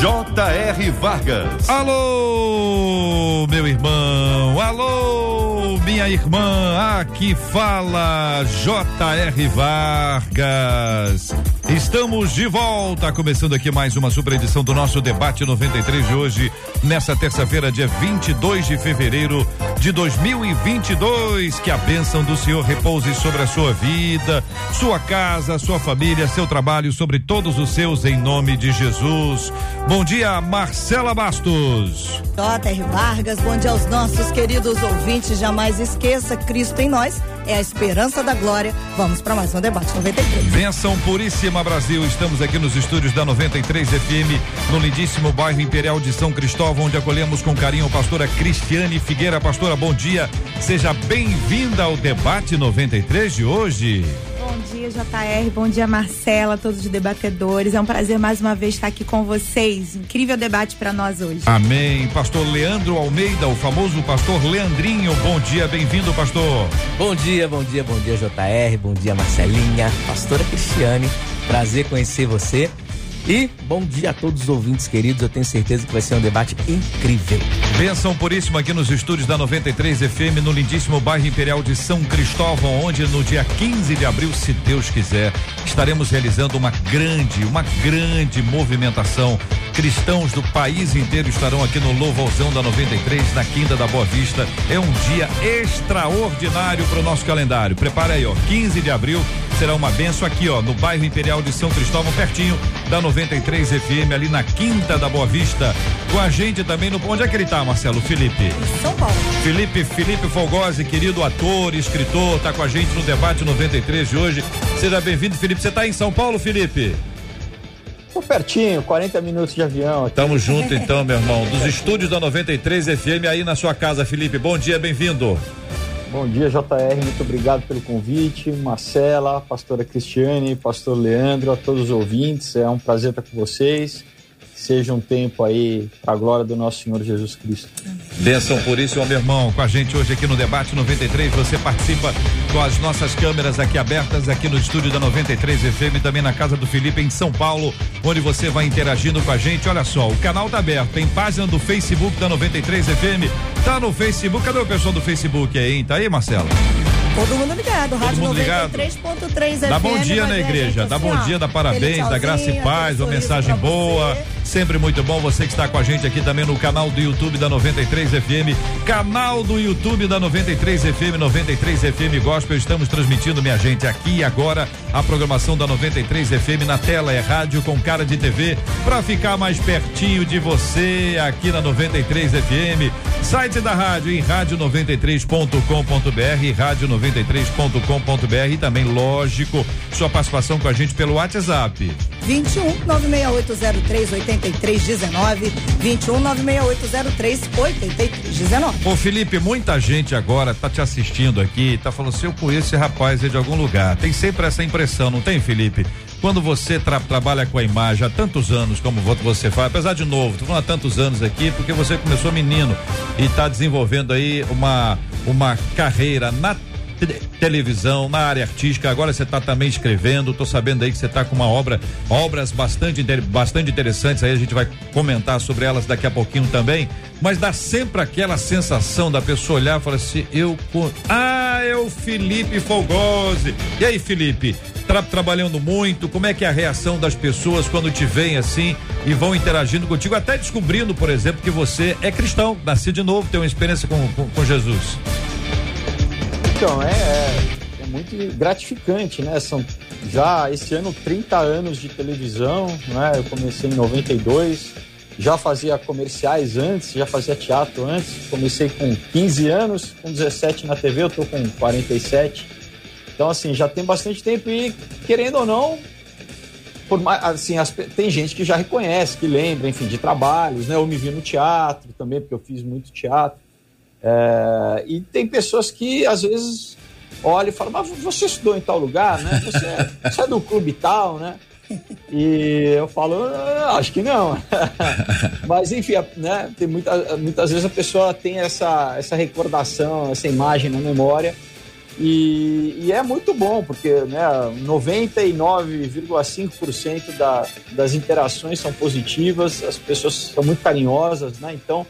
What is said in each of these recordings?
J.R. Vargas. Alô, meu irmão. Alô, minha irmã. Aqui fala J.R. Vargas. Estamos de volta, começando aqui mais uma super edição do nosso debate 93 de hoje, nessa terça-feira, dia 22 de fevereiro de 2022. Que a bênção do Senhor repouse sobre a sua vida, sua casa, sua família, seu trabalho, sobre todos os seus, em nome de Jesus. Bom dia, Marcela Bastos. J.R. Vargas, bom dia aos nossos queridos ouvintes. Jamais esqueça, Cristo em nós é a esperança da glória. Vamos para mais um debate 93. Benção puríssima Brasil. Estamos aqui nos estúdios da 93 FM, no lindíssimo bairro Imperial de São Cristóvão, onde acolhemos com carinho a pastora Cristiane Figueira. Pastora, bom dia. Seja bem-vinda ao debate 93 de hoje. Bom dia, JR. Bom dia, Marcela, todos os debatedores. É um prazer mais uma vez estar aqui com vocês. Incrível debate para nós hoje. Amém. Pastor Leandro Almeida, o famoso pastor Leandrinho. Bom dia, bem-vindo, pastor. Bom dia, bom dia, bom dia, JR. Bom dia, Marcelinha. Pastora Cristiane. Prazer conhecer você. E bom dia a todos os ouvintes queridos. Eu tenho certeza que vai ser um debate incrível. Benção puríssima aqui nos estúdios da 93 FM, no lindíssimo bairro Imperial de São Cristóvão, onde no dia 15 de abril, se Deus quiser, estaremos realizando uma grande, uma grande movimentação. Cristãos do país inteiro estarão aqui no Louvorzão da 93, na Quinta da Boa Vista. É um dia extraordinário para o nosso calendário. Prepara aí, ó. 15 de abril será uma benção aqui, ó, no bairro Imperial de São Cristóvão, pertinho da 93 FM, ali na Quinta da Boa Vista. Com a gente também no. Onde é que ele tá, Marcelo? Felipe. São Paulo. Felipe, Felipe Folgose, querido ator, escritor, tá com a gente no debate 93 de hoje. Seja bem-vindo, Felipe. Você tá em São Paulo, Felipe? Tô pertinho, 40 minutos de avião. Aqui. Tamo junto então, meu irmão. Dos estúdios da 93 FM aí na sua casa, Felipe. Bom dia, bem-vindo. Bom dia, JR. Muito obrigado pelo convite. Marcela, pastora Cristiane, pastor Leandro, a todos os ouvintes. É um prazer estar com vocês. Seja um tempo aí para a glória do nosso Senhor Jesus Cristo. Benção por isso, meu irmão, com a gente hoje aqui no Debate 93. Você participa com as nossas câmeras aqui abertas, aqui no estúdio da 93 FM, também na casa do Felipe, em São Paulo, onde você vai interagindo com a gente. Olha só, o canal tá aberto, tem página do Facebook da 93 FM. Tá no Facebook. Cadê o pessoal do Facebook aí, hein? Tá aí, Marcelo? Todo mundo ligado, Rádio mundo ligado. 93.3 FM. Dá bom dia na a igreja, dá assim, bom dia, dá parabéns, dá graça e paz, uma mensagem boa. Sempre muito bom você que está com a gente aqui também no canal do YouTube da 93 FM. Canal do YouTube da 93 FM, 93 FM Gospel. Estamos transmitindo, minha gente, aqui e agora a programação da 93 FM na tela. É rádio com cara de TV para ficar mais pertinho de você aqui na 93 FM. Site da rádio em rádio93.com.br, rádio93.com.br e também, lógico, sua participação com a gente pelo WhatsApp. 21 96803 8319 21 96803 8319 Ô Felipe, muita gente agora tá te assistindo aqui, tá falando assim, eu conheço esse rapaz aí de algum lugar. Tem sempre essa impressão, não tem, Felipe? Quando você tra- trabalha com a imagem há tantos anos, como vo- você faz, apesar de novo, tô falando há tantos anos aqui, porque você começou menino e tá desenvolvendo aí uma, uma carreira na te- televisão, na área artística, agora você está também escrevendo, tô sabendo aí que você está com uma obra, obras bastante, bastante interessantes, aí a gente vai comentar sobre elas daqui a pouquinho também, mas dá sempre aquela sensação da pessoa olhar e falar assim, eu, ah, é o Felipe Folgose, e aí Felipe, tra- trabalhando muito, como é que é a reação das pessoas quando te veem assim e vão interagindo contigo, até descobrindo, por exemplo, que você é cristão, nascido de novo, tem uma experiência com, com, com Jesus. Então, é, é, é muito gratificante, né? São já esse ano 30 anos de televisão, né? Eu comecei em 92, já fazia comerciais antes, já fazia teatro antes. Comecei com 15 anos, com 17 na TV, eu tô com 47. Então, assim, já tem bastante tempo e, querendo ou não, por, assim, as, tem gente que já reconhece, que lembra, enfim, de trabalhos, né? Eu me vi no teatro também, porque eu fiz muito teatro. É, e tem pessoas que às vezes olham e falam, mas você estudou em tal lugar, né? Você, é, você é do clube tal, né? E eu falo, ah, acho que não. Mas enfim, né, tem muita, muitas vezes a pessoa tem essa, essa recordação, essa imagem na memória. E, e é muito bom, porque né, 99,5% da, das interações são positivas, as pessoas são muito carinhosas, né? Então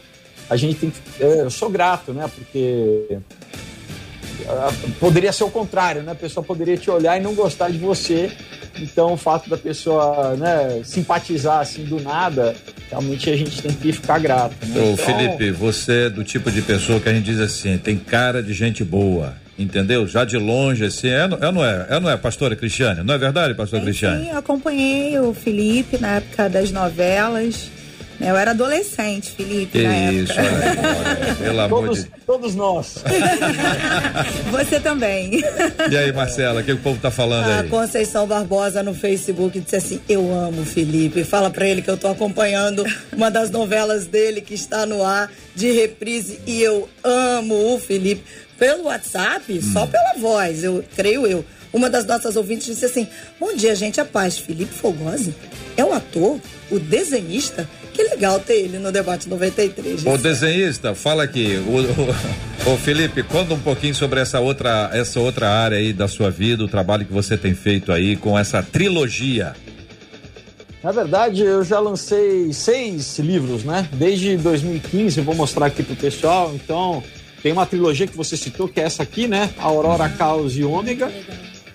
a gente tem que. Eu sou grato, né? Porque poderia ser o contrário, né? A pessoa poderia te olhar e não gostar de você. Então, o fato da pessoa né, simpatizar assim do nada, realmente a gente tem que ficar grato. Né? Ô, então... Felipe, você é do tipo de pessoa que a gente diz assim, tem cara de gente boa, entendeu? Já de longe, assim, é, é não é? É não é, pastora Cristiane? Não é verdade, pastora é, Cristiane? Sim, eu acompanhei o Felipe na época das novelas. Eu era adolescente, Felipe, que na isso, época. pelo amor todos, de Todos nós. Você também. E aí, Marcela, o que o povo tá falando a aí? A Conceição Barbosa no Facebook disse assim: Eu amo o Felipe. Fala pra ele que eu tô acompanhando uma das novelas dele que está no ar de reprise e eu amo o Felipe. Pelo WhatsApp, hum. só pela voz, eu creio eu. Uma das nossas ouvintes disse assim: Bom dia, gente, a paz. Felipe Fogosi é o ator, o desenhista que legal ter ele no debate 93. O desenhista, fala aqui, o, o, o, Felipe, conta um pouquinho sobre essa outra, essa outra área aí da sua vida, o trabalho que você tem feito aí com essa trilogia. Na verdade, eu já lancei seis livros, né? Desde 2015, eu vou mostrar aqui pro pessoal. Então, tem uma trilogia que você citou, que é essa aqui, né? Aurora, Caos e Ômega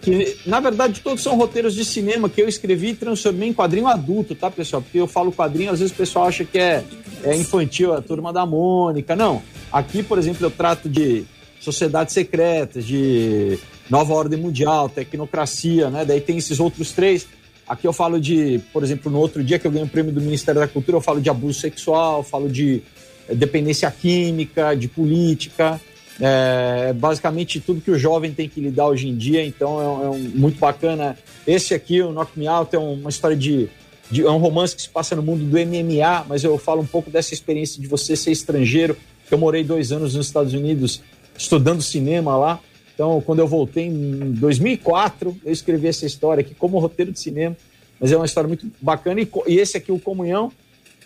que na verdade todos são roteiros de cinema que eu escrevi e transformei em quadrinho adulto, tá, pessoal? Porque eu falo quadrinho, às vezes o pessoal acha que é, é infantil, a turma da Mônica. Não. Aqui, por exemplo, eu trato de sociedades secretas, de nova ordem mundial, tecnocracia, né? Daí tem esses outros três. Aqui eu falo de, por exemplo, no outro dia que eu ganhei o prêmio do Ministério da Cultura, eu falo de abuso sexual, falo de eh, dependência química, de política. É, basicamente tudo que o jovem tem que lidar hoje em dia, então é, é um, muito bacana. Esse aqui, o Knock Me Out, é uma história de, de, É um romance que se passa no mundo do MMA, mas eu falo um pouco dessa experiência de você ser estrangeiro. Eu morei dois anos nos Estados Unidos estudando cinema lá. Então, quando eu voltei em 2004, eu escrevi essa história aqui como roteiro de cinema, mas é uma história muito bacana. E, e esse aqui, o Comunhão,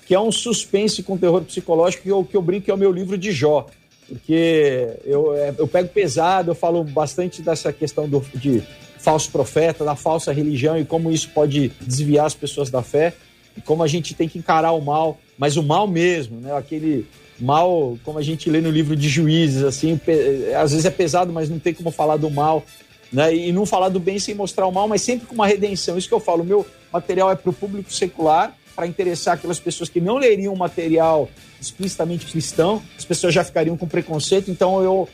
que é um suspense com terror psicológico, que eu, que eu brinco que é o meu livro de Jó porque eu, é, eu pego pesado, eu falo bastante dessa questão do, de falso profeta, da falsa religião e como isso pode desviar as pessoas da fé, e como a gente tem que encarar o mal, mas o mal mesmo, né? Aquele mal, como a gente lê no livro de Juízes, assim, às vezes é pesado, mas não tem como falar do mal, né? E não falar do bem sem mostrar o mal, mas sempre com uma redenção. Isso que eu falo, meu material é para o público secular, para interessar aquelas pessoas que não leriam material explicitamente cristão, as pessoas já ficariam com preconceito, então eu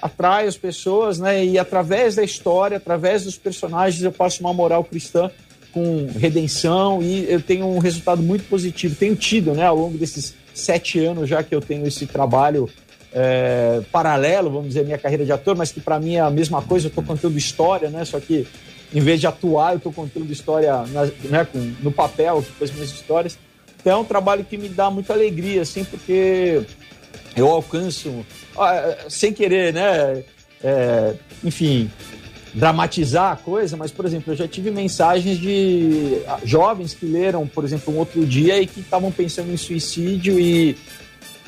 atraio as pessoas, né? E através da história, através dos personagens, eu passo uma moral cristã com redenção e eu tenho um resultado muito positivo. Tenho tido, né, ao longo desses sete anos já que eu tenho esse trabalho é, paralelo, vamos dizer, minha carreira de ator, mas que para mim é a mesma coisa. Eu estou contando história, né? Só que em vez de atuar, eu estou contando história né, no papel, com as minhas histórias. Então é um trabalho que me dá muita alegria, assim, porque eu alcanço, sem querer, né? É, enfim, dramatizar a coisa, mas, por exemplo, eu já tive mensagens de jovens que leram, por exemplo, um outro dia e que estavam pensando em suicídio e,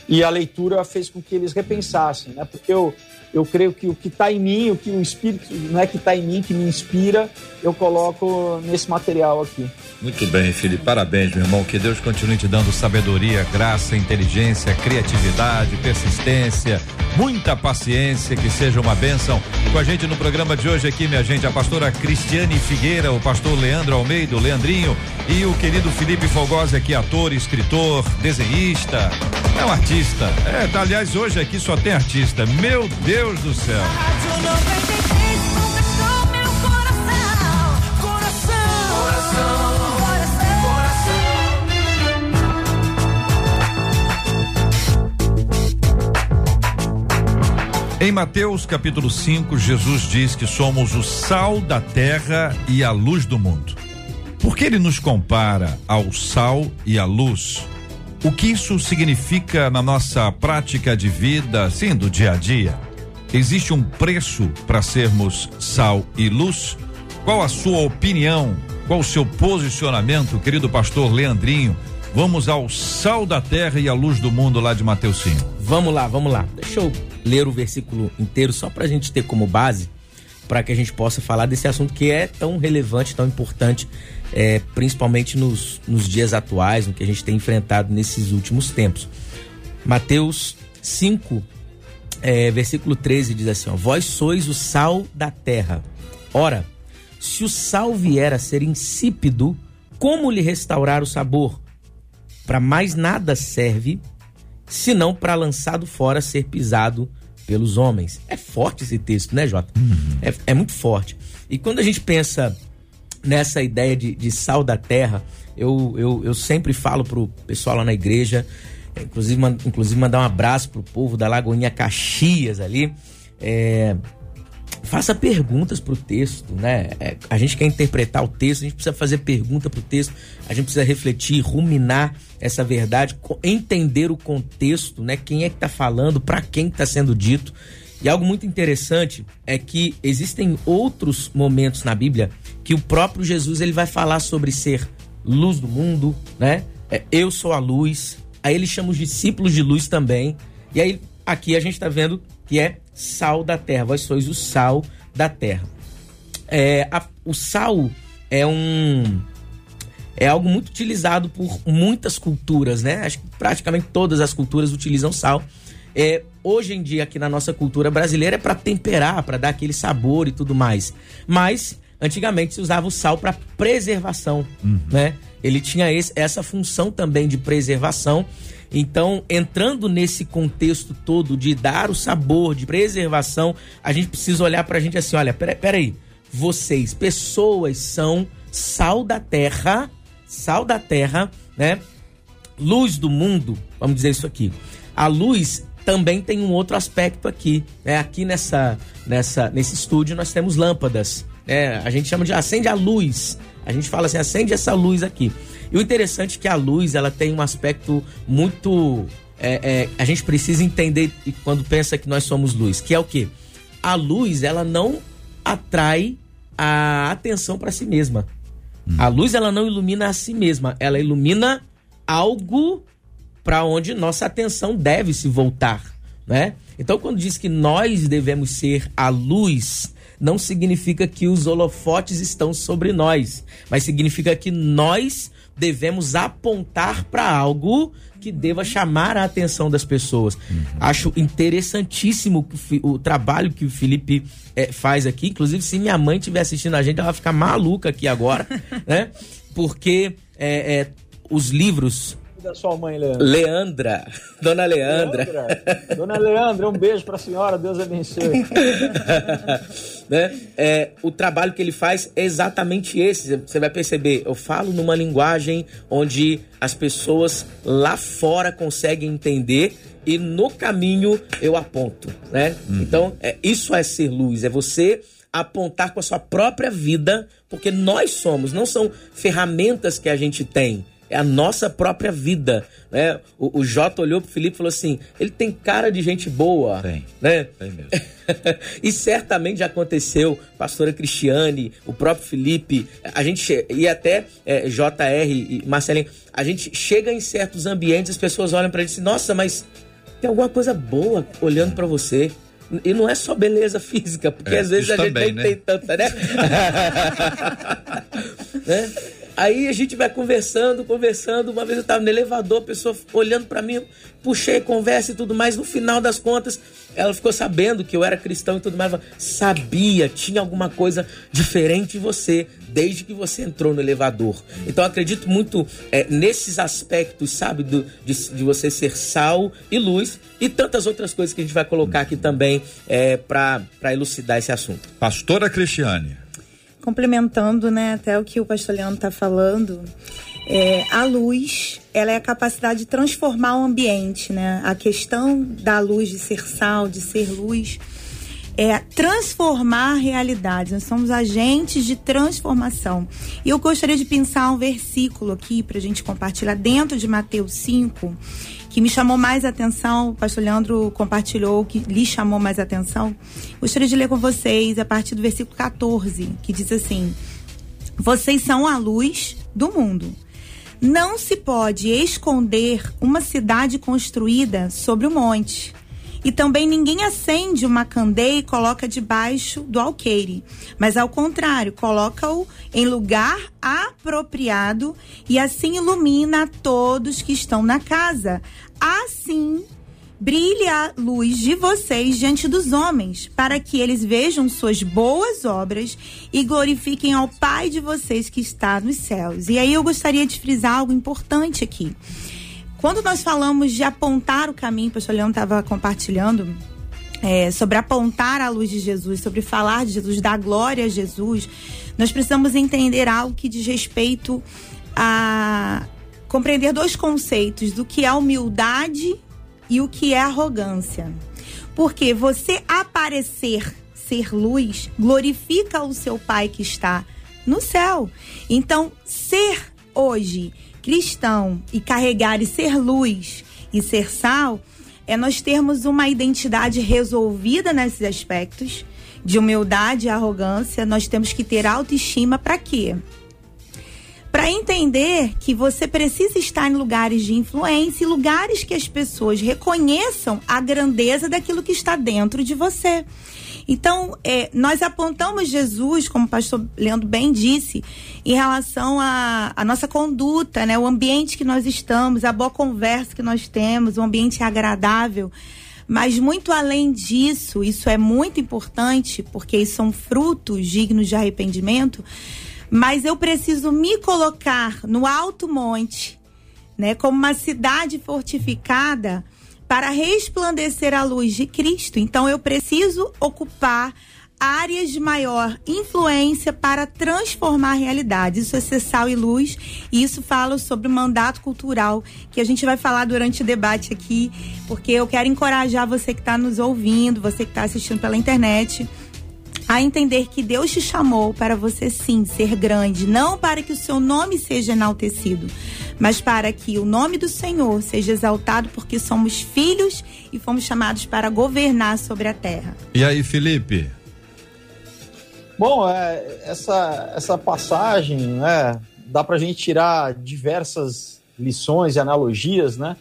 e a leitura fez com que eles repensassem, né? Porque eu, eu creio que o que está em mim, o que o espírito não é que está em mim, que me inspira, eu coloco nesse material aqui. Muito bem, Felipe, parabéns, meu irmão. Que Deus continue te dando sabedoria, graça, inteligência, criatividade, persistência, muita paciência, que seja uma bênção. Com a gente no programa de hoje aqui, minha gente, a pastora Cristiane Figueira, o pastor Leandro Almeida, o Leandrinho e o querido Felipe Fogosi aqui, ator, escritor, desenhista, é um artista. É, tá, aliás, hoje aqui só tem artista. Meu Deus do céu. Em Mateus capítulo 5, Jesus diz que somos o sal da terra e a luz do mundo. Por que ele nos compara ao sal e à luz? O que isso significa na nossa prática de vida, sim, do dia a dia? Existe um preço para sermos sal e luz? Qual a sua opinião? Qual o seu posicionamento, querido pastor Leandrinho? Vamos ao sal da terra e à luz do mundo lá de Mateus 5. Vamos lá, vamos lá. Deixa eu ler o versículo inteiro só para a gente ter como base, para que a gente possa falar desse assunto que é tão relevante, tão importante, é, principalmente nos, nos dias atuais, no que a gente tem enfrentado nesses últimos tempos. Mateus 5, é, versículo 13 diz assim: ó, Vós sois o sal da terra. Ora, se o sal vier a ser insípido, como lhe restaurar o sabor? Para mais nada serve, senão para lançado fora ser pisado pelos homens. É forte esse texto, né, Jota? Uhum. É, é, muito forte. E quando a gente pensa nessa ideia de, de sal da terra, eu, eu, eu sempre falo pro pessoal lá na igreja, inclusive, inclusive mandar um abraço pro povo da Lagoinha Caxias ali. É, faça perguntas para o texto, né? É, a gente quer interpretar o texto, a gente precisa fazer pergunta para o texto, a gente precisa refletir, ruminar essa verdade, entender o contexto, né? Quem é que está falando, para quem está sendo dito. E algo muito interessante é que existem outros momentos na Bíblia que o próprio Jesus ele vai falar sobre ser luz do mundo, né? É, eu sou a luz. Aí ele chama os discípulos de luz também. E aí aqui a gente está vendo que é sal da terra. Vós sois o sal da terra. É, a, o sal é um é algo muito utilizado por muitas culturas, né? Acho que praticamente todas as culturas utilizam sal. É, hoje em dia aqui na nossa cultura brasileira é para temperar, para dar aquele sabor e tudo mais. Mas antigamente se usava o sal para preservação, uhum. né? Ele tinha esse, essa função também de preservação então, entrando nesse contexto todo de dar o sabor, de preservação, a gente precisa olhar para a gente assim: olha, peraí, peraí, vocês, pessoas, são sal da terra, sal da terra, né? Luz do mundo, vamos dizer isso aqui. A luz também tem um outro aspecto aqui, né? Aqui nessa, nessa, nesse estúdio nós temos lâmpadas, né? A gente chama de acende a luz. A gente fala assim, acende essa luz aqui. E o interessante é que a luz ela tem um aspecto muito. É, é, a gente precisa entender quando pensa que nós somos luz, que é o que? A luz ela não atrai a atenção para si mesma. Hum. A luz ela não ilumina a si mesma, ela ilumina algo para onde nossa atenção deve se voltar, né? Então quando diz que nós devemos ser a luz, não significa que os holofotes estão sobre nós, mas significa que nós devemos apontar para algo que deva chamar a atenção das pessoas. Uhum. Acho interessantíssimo o, trabalho que o Felipe é, faz aqui. Inclusive, se minha mãe estiver assistindo a gente, ela vai ficar maluca aqui agora, né? Porque é, é, os livros da sua mãe, Leandra? Leandra. Dona Leandra. Leandra. Dona Leandra, um beijo para a senhora, Deus abençoe. né? É, o trabalho que ele faz é exatamente esse. Você vai perceber, eu falo numa linguagem onde as pessoas lá fora conseguem entender e no caminho eu aponto, né? Uhum. Então, é, isso é ser luz, é você apontar com a sua própria vida, porque nós somos, não são ferramentas que a gente tem é a nossa própria vida, né? O, o Jota olhou pro Felipe e falou assim: ele tem cara de gente boa, tem, né? Tem mesmo. e certamente já aconteceu, pastora Cristiane, o próprio Felipe, a gente e até é, JR e Marcelinho, a gente chega em certos ambientes, as pessoas olham pra gente e dizem: nossa, mas tem alguma coisa boa olhando para você. E não é só beleza física, porque é, às vezes a gente também, não né? tem tanta, né? né? Aí a gente vai conversando, conversando. Uma vez eu estava no elevador, a pessoa olhando para mim, puxei conversa e tudo mais. No final das contas, ela ficou sabendo que eu era cristão e tudo mais. Sabia, tinha alguma coisa diferente em você desde que você entrou no elevador. Então acredito muito é, nesses aspectos, sabe, do, de, de, você ser sal e luz e tantas outras coisas que a gente vai colocar aqui também é, para elucidar esse assunto. Pastora Cristiane complementando, né, até o que o pastor Leandro está falando, é, a luz, ela é a capacidade de transformar o ambiente, né? A questão da luz, de ser sal, de ser luz, é transformar realidades. Nós somos agentes de transformação. E eu gostaria de pensar um versículo aqui para a gente compartilhar dentro de Mateus 5, que me chamou mais atenção. O pastor Leandro compartilhou que lhe chamou mais atenção. Gostaria de ler com vocês a partir do versículo 14, que diz assim: Vocês são a luz do mundo. Não se pode esconder uma cidade construída sobre o um monte. E também ninguém acende uma candeia e coloca debaixo do alqueire, mas ao contrário, coloca-o em lugar apropriado e assim ilumina todos que estão na casa. Assim brilhe a luz de vocês diante dos homens, para que eles vejam suas boas obras e glorifiquem ao Pai de vocês que está nos céus. E aí eu gostaria de frisar algo importante aqui. Quando nós falamos de apontar o caminho, o pastor Leão estava compartilhando é, sobre apontar a luz de Jesus, sobre falar de Jesus, dar glória a Jesus, nós precisamos entender algo que diz respeito a compreender dois conceitos do que é humildade e o que é arrogância. Porque você aparecer ser luz glorifica o seu Pai que está no céu. Então, ser hoje cristão e carregar e ser luz e ser sal é nós termos uma identidade resolvida nesses aspectos de humildade e arrogância. Nós temos que ter autoestima para quê? Para entender que você precisa estar em lugares de influência e lugares que as pessoas reconheçam a grandeza daquilo que está dentro de você. Então, é, nós apontamos Jesus, como o pastor Leandro bem disse, em relação à nossa conduta, né? O ambiente que nós estamos, a boa conversa que nós temos, o ambiente agradável. Mas muito além disso, isso é muito importante, porque são frutos dignos de arrependimento. Mas eu preciso me colocar no alto monte, né? Como uma cidade fortificada para resplandecer a luz de Cristo. Então eu preciso ocupar áreas de maior influência para transformar a realidade. Isso é ser sal e luz, e isso fala sobre o mandato cultural que a gente vai falar durante o debate aqui, porque eu quero encorajar você que está nos ouvindo, você que está assistindo pela internet a entender que Deus te chamou para você sim ser grande, não para que o seu nome seja enaltecido, mas para que o nome do Senhor seja exaltado, porque somos filhos e fomos chamados para governar sobre a terra. E aí, Felipe? Bom, é, essa, essa passagem, né, dá para a gente tirar diversas lições e analogias, né?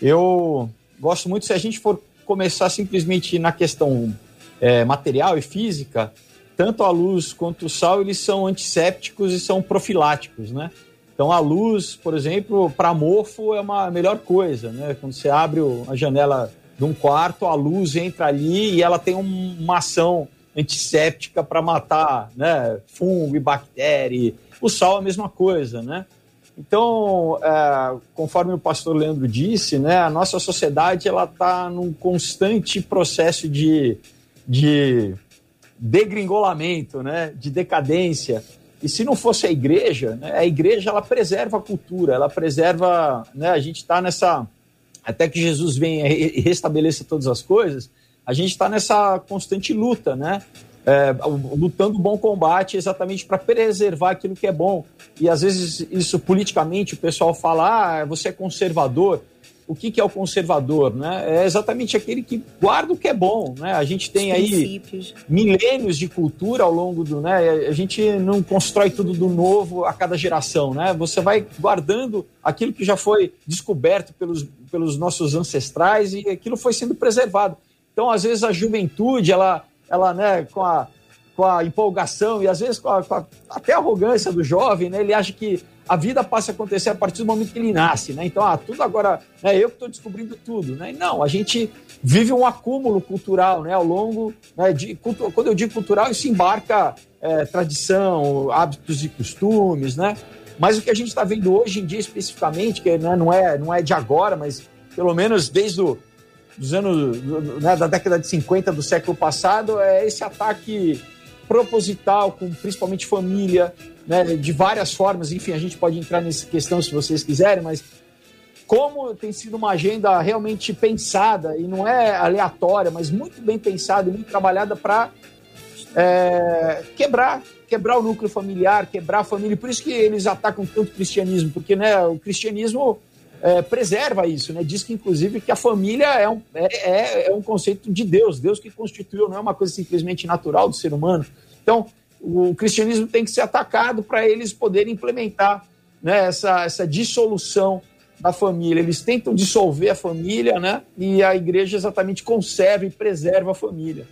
Eu gosto muito se a gente for começar simplesmente na questão é, material e física, tanto a luz quanto o sal, eles são antissépticos e são profiláticos, né? Então a luz, por exemplo, para mofo é uma melhor coisa, né? Quando você abre a janela de um quarto, a luz entra ali e ela tem um, uma ação antisséptica para matar, né? Fungo e bactéria. O sal é a mesma coisa, né? Então, é, conforme o pastor Leandro disse, né, a nossa sociedade ela está num constante processo de de degringolamento, né, de decadência. E se não fosse a igreja, né, a igreja ela preserva a cultura, ela preserva, né, a gente está nessa até que Jesus venha e restabeleça todas as coisas, a gente está nessa constante luta, né? É, lutando bom combate exatamente para preservar aquilo que é bom. E às vezes isso politicamente o pessoal fala, ah, você é conservador o que, que, é o conservador, né? É exatamente aquele que guarda o que é bom, né? A gente tem aí milênios de cultura ao longo do, né? A gente não constrói tudo do novo a cada geração, né? Você vai guardando aquilo que já foi descoberto pelos, pelos nossos ancestrais e aquilo foi sendo preservado. Então, às vezes a juventude, ela, ela, né? Com a com a empolgação e às vezes com, a, com a, até a arrogância do jovem, né? Ele acha que a vida passa a acontecer a partir do momento que ele nasce, né? Então, ah, tudo agora, né, eu que estou descobrindo tudo, né? Não, a gente vive um acúmulo cultural, né? Ao longo, né, de, quando eu digo cultural, isso embarca é, tradição, hábitos e costumes, né? Mas o que a gente está vendo hoje em dia especificamente, que né, não, é, não é de agora, mas pelo menos desde o, dos anos né, da década de 50 do século passado, é esse ataque proposital com principalmente família, né, de várias formas. Enfim, a gente pode entrar nessa questão se vocês quiserem, mas como tem sido uma agenda realmente pensada, e não é aleatória, mas muito bem pensada e muito trabalhada para é, quebrar, quebrar o núcleo familiar, quebrar a família. Por isso que eles atacam tanto o cristianismo, porque né, o cristianismo é, preserva isso, né? Diz que, inclusive, que a família é um, é, é, é um conceito de Deus, Deus que constituiu, não é uma coisa simplesmente natural do ser humano. Então, o cristianismo tem que ser atacado para eles poderem implementar né, essa, essa dissolução da família. Eles tentam dissolver a família, né? E a igreja exatamente conserva e preserva a família.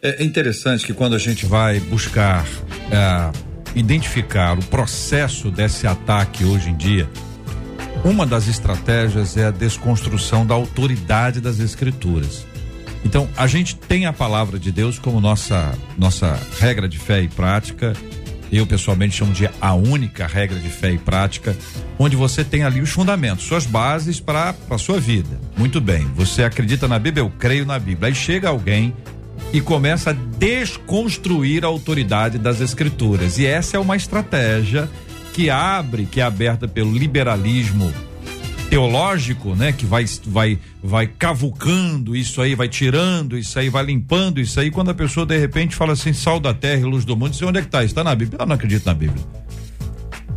É interessante que quando a gente vai buscar é, identificar o processo desse ataque hoje em dia, uma das estratégias é a desconstrução da autoridade das escrituras. Então, a gente tem a palavra de Deus como nossa nossa regra de fé e prática. Eu pessoalmente chamo de a única regra de fé e prática, onde você tem ali os fundamentos, suas bases para a sua vida. Muito bem, você acredita na Bíblia, eu creio na Bíblia. Aí chega alguém e começa a desconstruir a autoridade das escrituras. E essa é uma estratégia que abre, que é aberta pelo liberalismo teológico, né, que vai vai vai cavucando isso aí, vai tirando isso aí, vai limpando isso aí, quando a pessoa de repente fala assim, sal da terra e luz do mundo, onde é que tá? Está na Bíblia? Eu não acredito na Bíblia.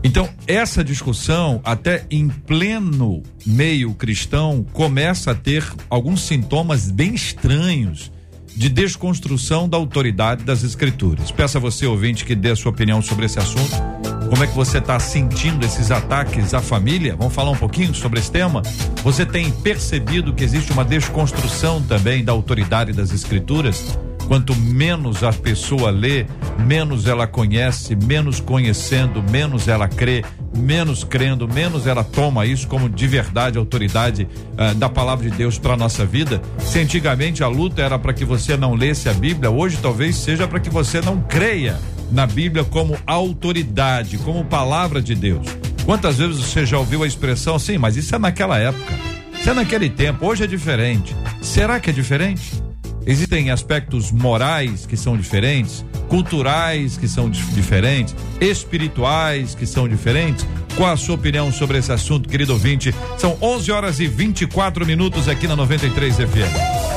Então, essa discussão, até em pleno meio cristão, começa a ter alguns sintomas bem estranhos de desconstrução da autoridade das escrituras. Peço a você, ouvinte, que dê a sua opinião sobre esse assunto. Como é que você está sentindo esses ataques à família? Vamos falar um pouquinho sobre esse tema? Você tem percebido que existe uma desconstrução também da autoridade das escrituras? Quanto menos a pessoa lê, menos ela conhece, menos conhecendo, menos ela crê, menos crendo, menos ela toma isso como de verdade autoridade uh, da palavra de Deus para nossa vida. Se antigamente a luta era para que você não lesse a Bíblia, hoje talvez seja para que você não creia na Bíblia como autoridade, como palavra de Deus. Quantas vezes você já ouviu a expressão assim, mas isso é naquela época, isso é naquele tempo, hoje é diferente. Será que é diferente? Existem aspectos morais que são diferentes, culturais que são diferentes, espirituais que são diferentes. Qual a sua opinião sobre esse assunto, querido ouvinte? São 11 horas e 24 minutos aqui na 93 FM.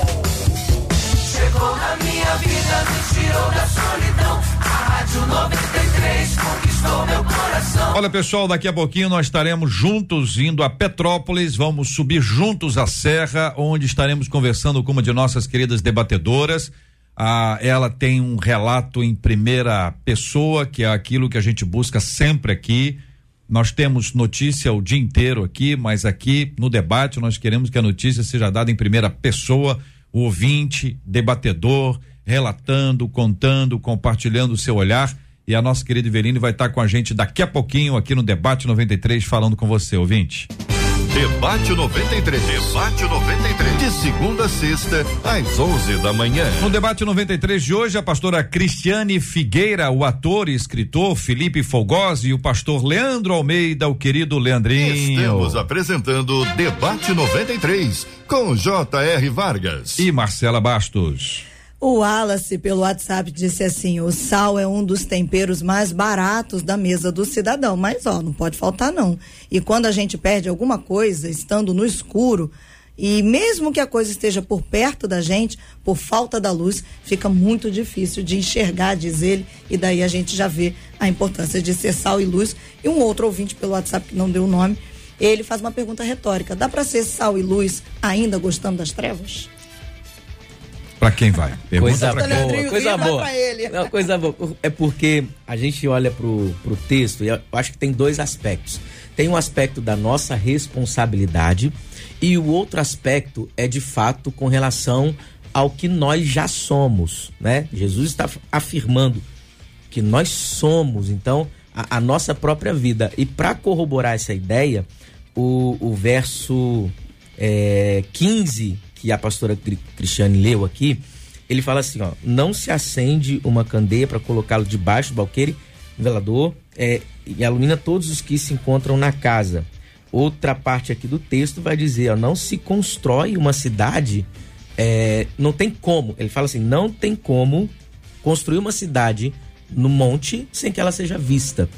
Chegou na minha vida, me tirou da solidão. A Rádio 93 conquistou meu coração. Olha, pessoal, daqui a pouquinho nós estaremos juntos indo a Petrópolis. Vamos subir juntos a serra, onde estaremos conversando com uma de nossas queridas debatedoras. Ah, ela tem um relato em primeira pessoa, que é aquilo que a gente busca sempre aqui. Nós temos notícia o dia inteiro aqui, mas aqui no debate nós queremos que a notícia seja dada em primeira pessoa, o ouvinte, debatedor, relatando, contando, compartilhando o seu olhar. E a nossa querida Iveline vai estar com a gente daqui a pouquinho aqui no Debate 93, falando com você, ouvinte. Debate 93. Debate 93. De segunda a sexta, às 11 da manhã. No Debate 93 de hoje, a pastora Cristiane Figueira, o ator e escritor Felipe Fogosi e o pastor Leandro Almeida, o querido Leandrinho. Estamos apresentando Debate 93 com J.R. Vargas e Marcela Bastos. O Wallace, pelo WhatsApp, disse assim: o sal é um dos temperos mais baratos da mesa do cidadão. Mas, ó, não pode faltar, não. E quando a gente perde alguma coisa, estando no escuro, e mesmo que a coisa esteja por perto da gente, por falta da luz, fica muito difícil de enxergar, diz ele, e daí a gente já vê a importância de ser sal e luz. E um outro ouvinte pelo WhatsApp que não deu o nome, ele faz uma pergunta retórica: dá para ser sal e luz ainda gostando das trevas? Para quem vai? Pergunta coisa boa, coisa boa. Não, coisa boa. É porque a gente olha pro, pro texto e eu acho que tem dois aspectos. Tem um aspecto da nossa responsabilidade e o outro aspecto é de fato com relação ao que nós já somos, né? Jesus está afirmando que nós somos, então, a, a nossa própria vida. E para corroborar essa ideia, o, o verso é, 15 que a pastora Cristiane leu aqui, ele fala assim, ó, não se acende uma candeia para colocá-lo debaixo do balqueire, velador, é, e ilumina todos os que se encontram na casa. Outra parte aqui do texto vai dizer, ó, não se constrói uma cidade, é, não tem como, ele fala assim, não tem como construir uma cidade no monte sem que ela seja vista.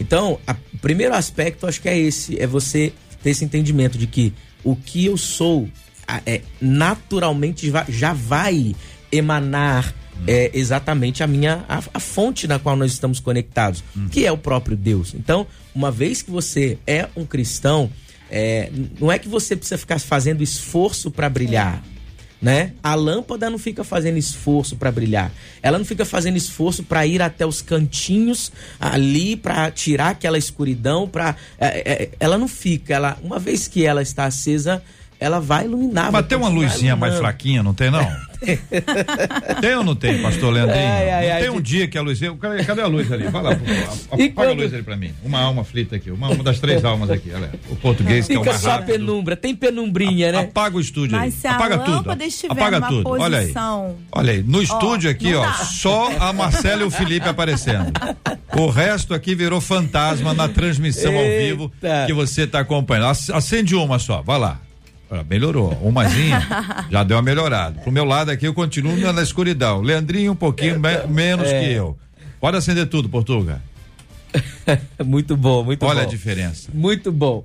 Então, a, o primeiro aspecto acho que é esse, é você ter esse entendimento de que o que eu sou é, naturalmente já vai emanar é exatamente a minha a, a, fonte na qual nós estamos conectados, hum. que é o próprio Deus. Então, uma vez que você é um cristão, é, não é que você precisa ficar fazendo esforço para brilhar. Né? A lâmpada não fica fazendo esforço para brilhar. Ela não fica fazendo esforço para ir até os cantinhos ali para tirar aquela escuridão, para é, é, ela não fica, ela uma vez que ela está acesa, ela vai iluminar. Mas tem uma luzinha mais fraquinha, não tem não? tem ou não tem, pastor Leandrinho? É, é, não tem um dia que a luz. Cadê, cadê a luz ali? Vai lá, apaga quando... a luz ali pra mim. Uma alma aflita aqui, uma, uma das três almas aqui. Olha, o português Fica que é o mais só penumbra, tem penumbrinha, né? Apaga o estúdio Mas aí. se apaga a tudo. Apaga tudo. Posição... Olha aí. Olha aí, no estúdio oh, aqui, ó, dá. só a Marcela e o Felipe aparecendo. O resto aqui virou fantasma na transmissão Eita. ao vivo que você tá acompanhando. Acende uma só, vai lá. Ah, melhorou. Umazinha já deu uma melhorada. Pro meu lado aqui eu continuo na escuridão. Leandrinho um pouquinho me, menos é. que eu. Pode acender tudo, Portuga. muito bom, muito Olha bom. Olha a diferença. Muito bom.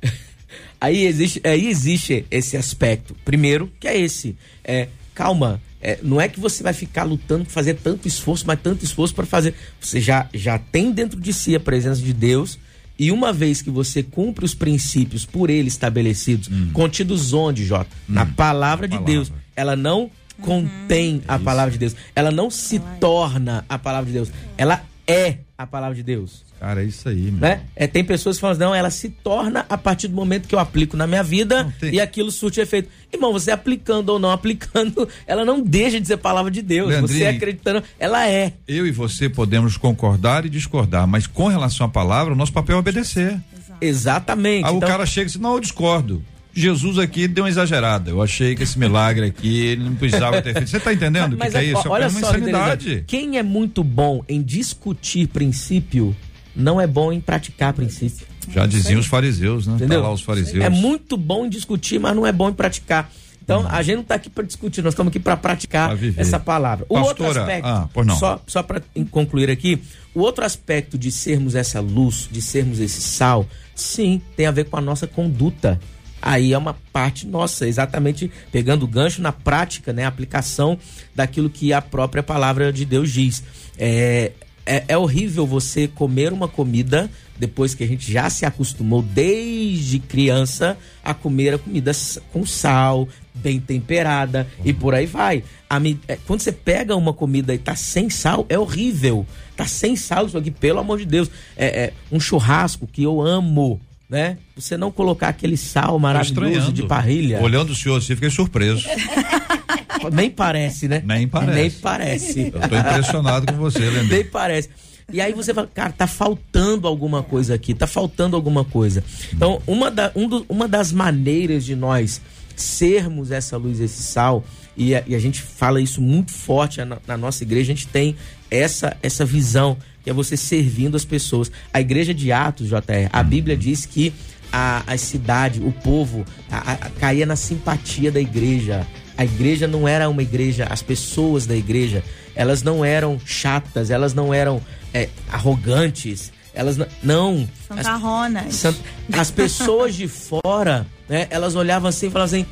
Aí existe, aí existe esse aspecto. Primeiro, que é esse. É, calma, é, não é que você vai ficar lutando, fazer tanto esforço, mas tanto esforço para fazer. Você já, já tem dentro de si a presença de Deus e uma vez que você cumpre os princípios por ele estabelecidos, hum. contidos onde, Jota? Hum. Na palavra de palavra. Deus. Ela não contém uhum. a palavra de Deus. Ela não se torna a palavra de Deus. Ela é a palavra de Deus. Cara, é isso aí, meu. Né? É, tem pessoas que falam, assim, não, ela se torna a partir do momento que eu aplico na minha vida tem... e aquilo surte efeito. Irmão, você aplicando ou não aplicando, ela não deixa de ser palavra de Deus. Leandrinho, você acreditando, ela é. Eu e você podemos concordar e discordar, mas com relação à palavra, o nosso papel é obedecer. Exatamente. Aí então... o cara chega e diz, não, eu discordo. Jesus aqui deu uma exagerada. Eu achei que esse milagre aqui ele não precisava ter feito. Você está entendendo o que, que, é isso? Olha é uma só, insanidade. Quem é muito bom em discutir princípio não é bom em praticar princípio. Já diziam os fariseus, né? Entendeu? Tá lá os fariseus. É muito bom em discutir, mas não é bom em praticar. Então, hum. a gente não está aqui para discutir, nós estamos aqui para praticar essa palavra. O Pastora, outro aspecto, ah, só, só para concluir aqui, o outro aspecto de sermos essa luz, de sermos esse sal, sim, tem a ver com a nossa conduta. Aí é uma parte nossa, exatamente pegando o gancho na prática, né? A aplicação daquilo que a própria palavra de Deus diz. É, é, é horrível você comer uma comida depois que a gente já se acostumou desde criança a comer a comida com sal, bem temperada uhum. e por aí vai. A, é, quando você pega uma comida e tá sem sal, é horrível. Tá sem sal isso aqui, pelo amor de Deus. É, é um churrasco que eu amo, né? Você não colocar aquele sal maravilhoso de parrilha. Olhando o senhor assim, fiquei surpreso. Nem parece, né? Nem parece. Nem parece. Eu tô impressionado com você, Leandro. Nem parece. E aí você fala, cara, tá faltando alguma coisa aqui, tá faltando alguma coisa. Então, uma, da, um do, uma das maneiras de nós sermos essa luz, esse sal, e a, e a gente fala isso muito forte na, na, nossa igreja, a gente tem essa, essa visão, que é você servindo as pessoas. A igreja de Atos, JR, a Bíblia diz que a, a cidade, o povo, a, a, caía na simpatia da igreja. A igreja não era uma igreja, as pessoas da igreja, elas não eram chatas, elas não eram é, arrogantes, elas não. Santarronas. As, as pessoas de fora, né, elas olhavam assim e falavam assim: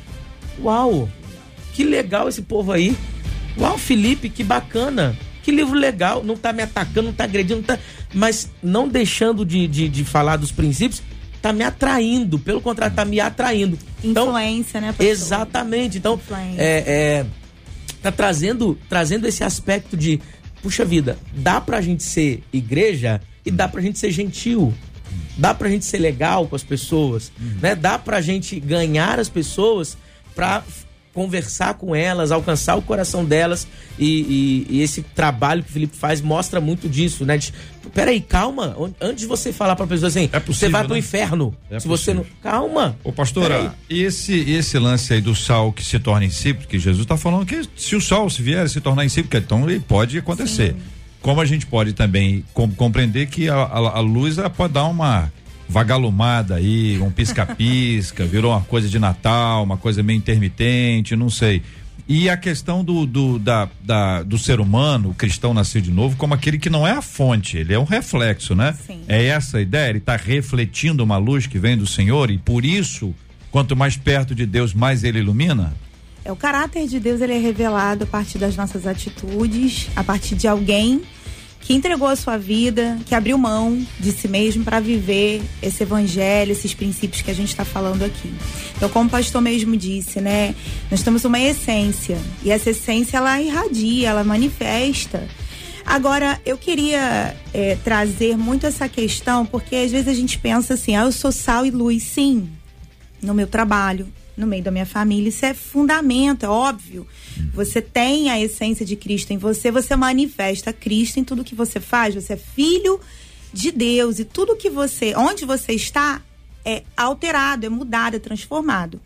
Uau, que legal esse povo aí. Uau, Felipe, que bacana. Que livro legal. Não tá me atacando, não tá agredindo, não tá... mas não deixando de, de, de falar dos princípios, tá me atraindo, pelo contrário, tá me atraindo. Então, Influência, né, professor? Exatamente. Então, é, é, tá trazendo, trazendo esse aspecto de, puxa vida, dá pra gente ser igreja e dá pra gente ser gentil. Dá pra gente ser legal com as pessoas, uhum. né? Dá pra gente ganhar as pessoas pra conversar com elas, alcançar o coração delas e, e, e, esse trabalho que o Felipe faz mostra muito disso, né? De, peraí, calma, antes de você falar pra pessoa assim, é possível, você vai né? pro inferno. É se possível. você não. Calma. Ô, pastora, e esse, esse lance aí do sal que se torna insípido, que Jesus tá falando que se o sal se vier se tornar insípido, então ele pode acontecer. Sim. Como a gente pode também compreender que a, a, a luz pode dar uma vagalumada aí, um pisca-pisca, virou uma coisa de Natal, uma coisa meio intermitente, não sei. E a questão do, do, da, da, do ser humano, o cristão nascer de novo, como aquele que não é a fonte, ele é um reflexo, né? Sim. É essa a ideia, ele está refletindo uma luz que vem do Senhor e por isso, quanto mais perto de Deus, mais ele ilumina? É, o caráter de Deus ele é revelado a partir das nossas atitudes, a partir de alguém que entregou a sua vida, que abriu mão de si mesmo para viver esse evangelho, esses princípios que a gente está falando aqui. Então, como o pastor mesmo disse, né, nós temos uma essência e essa essência ela irradia, ela manifesta. Agora, eu queria é, trazer muito essa questão, porque às vezes a gente pensa assim, ah, eu sou sal e luz, sim, no meu trabalho, no meio da minha família. Isso é fundamento, é óbvio. Você tem a essência de Cristo em você, você manifesta Cristo em tudo que você faz. Você é filho de Deus e tudo que você, onde você está, é alterado, é mudado, é transformado.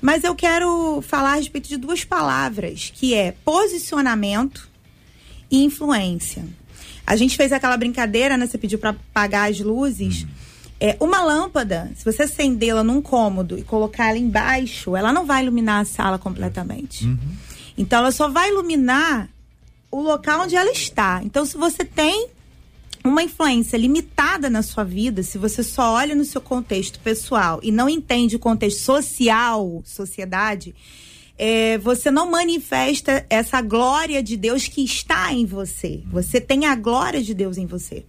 Mas eu quero falar a respeito de duas palavras, que é posicionamento e influência. A gente fez aquela brincadeira, né? Você pediu para apagar as luzes. É, uma lâmpada, se você acendê-la num cômodo e colocar ela embaixo, ela não vai iluminar a sala completamente. Então, ela só vai iluminar o local onde ela está. Então, se você tem uma influência limitada na sua vida, se você só olha no seu contexto pessoal e não entende o contexto social, sociedade, é, você não manifesta essa glória de Deus que está em você. Você tem a glória de Deus em você.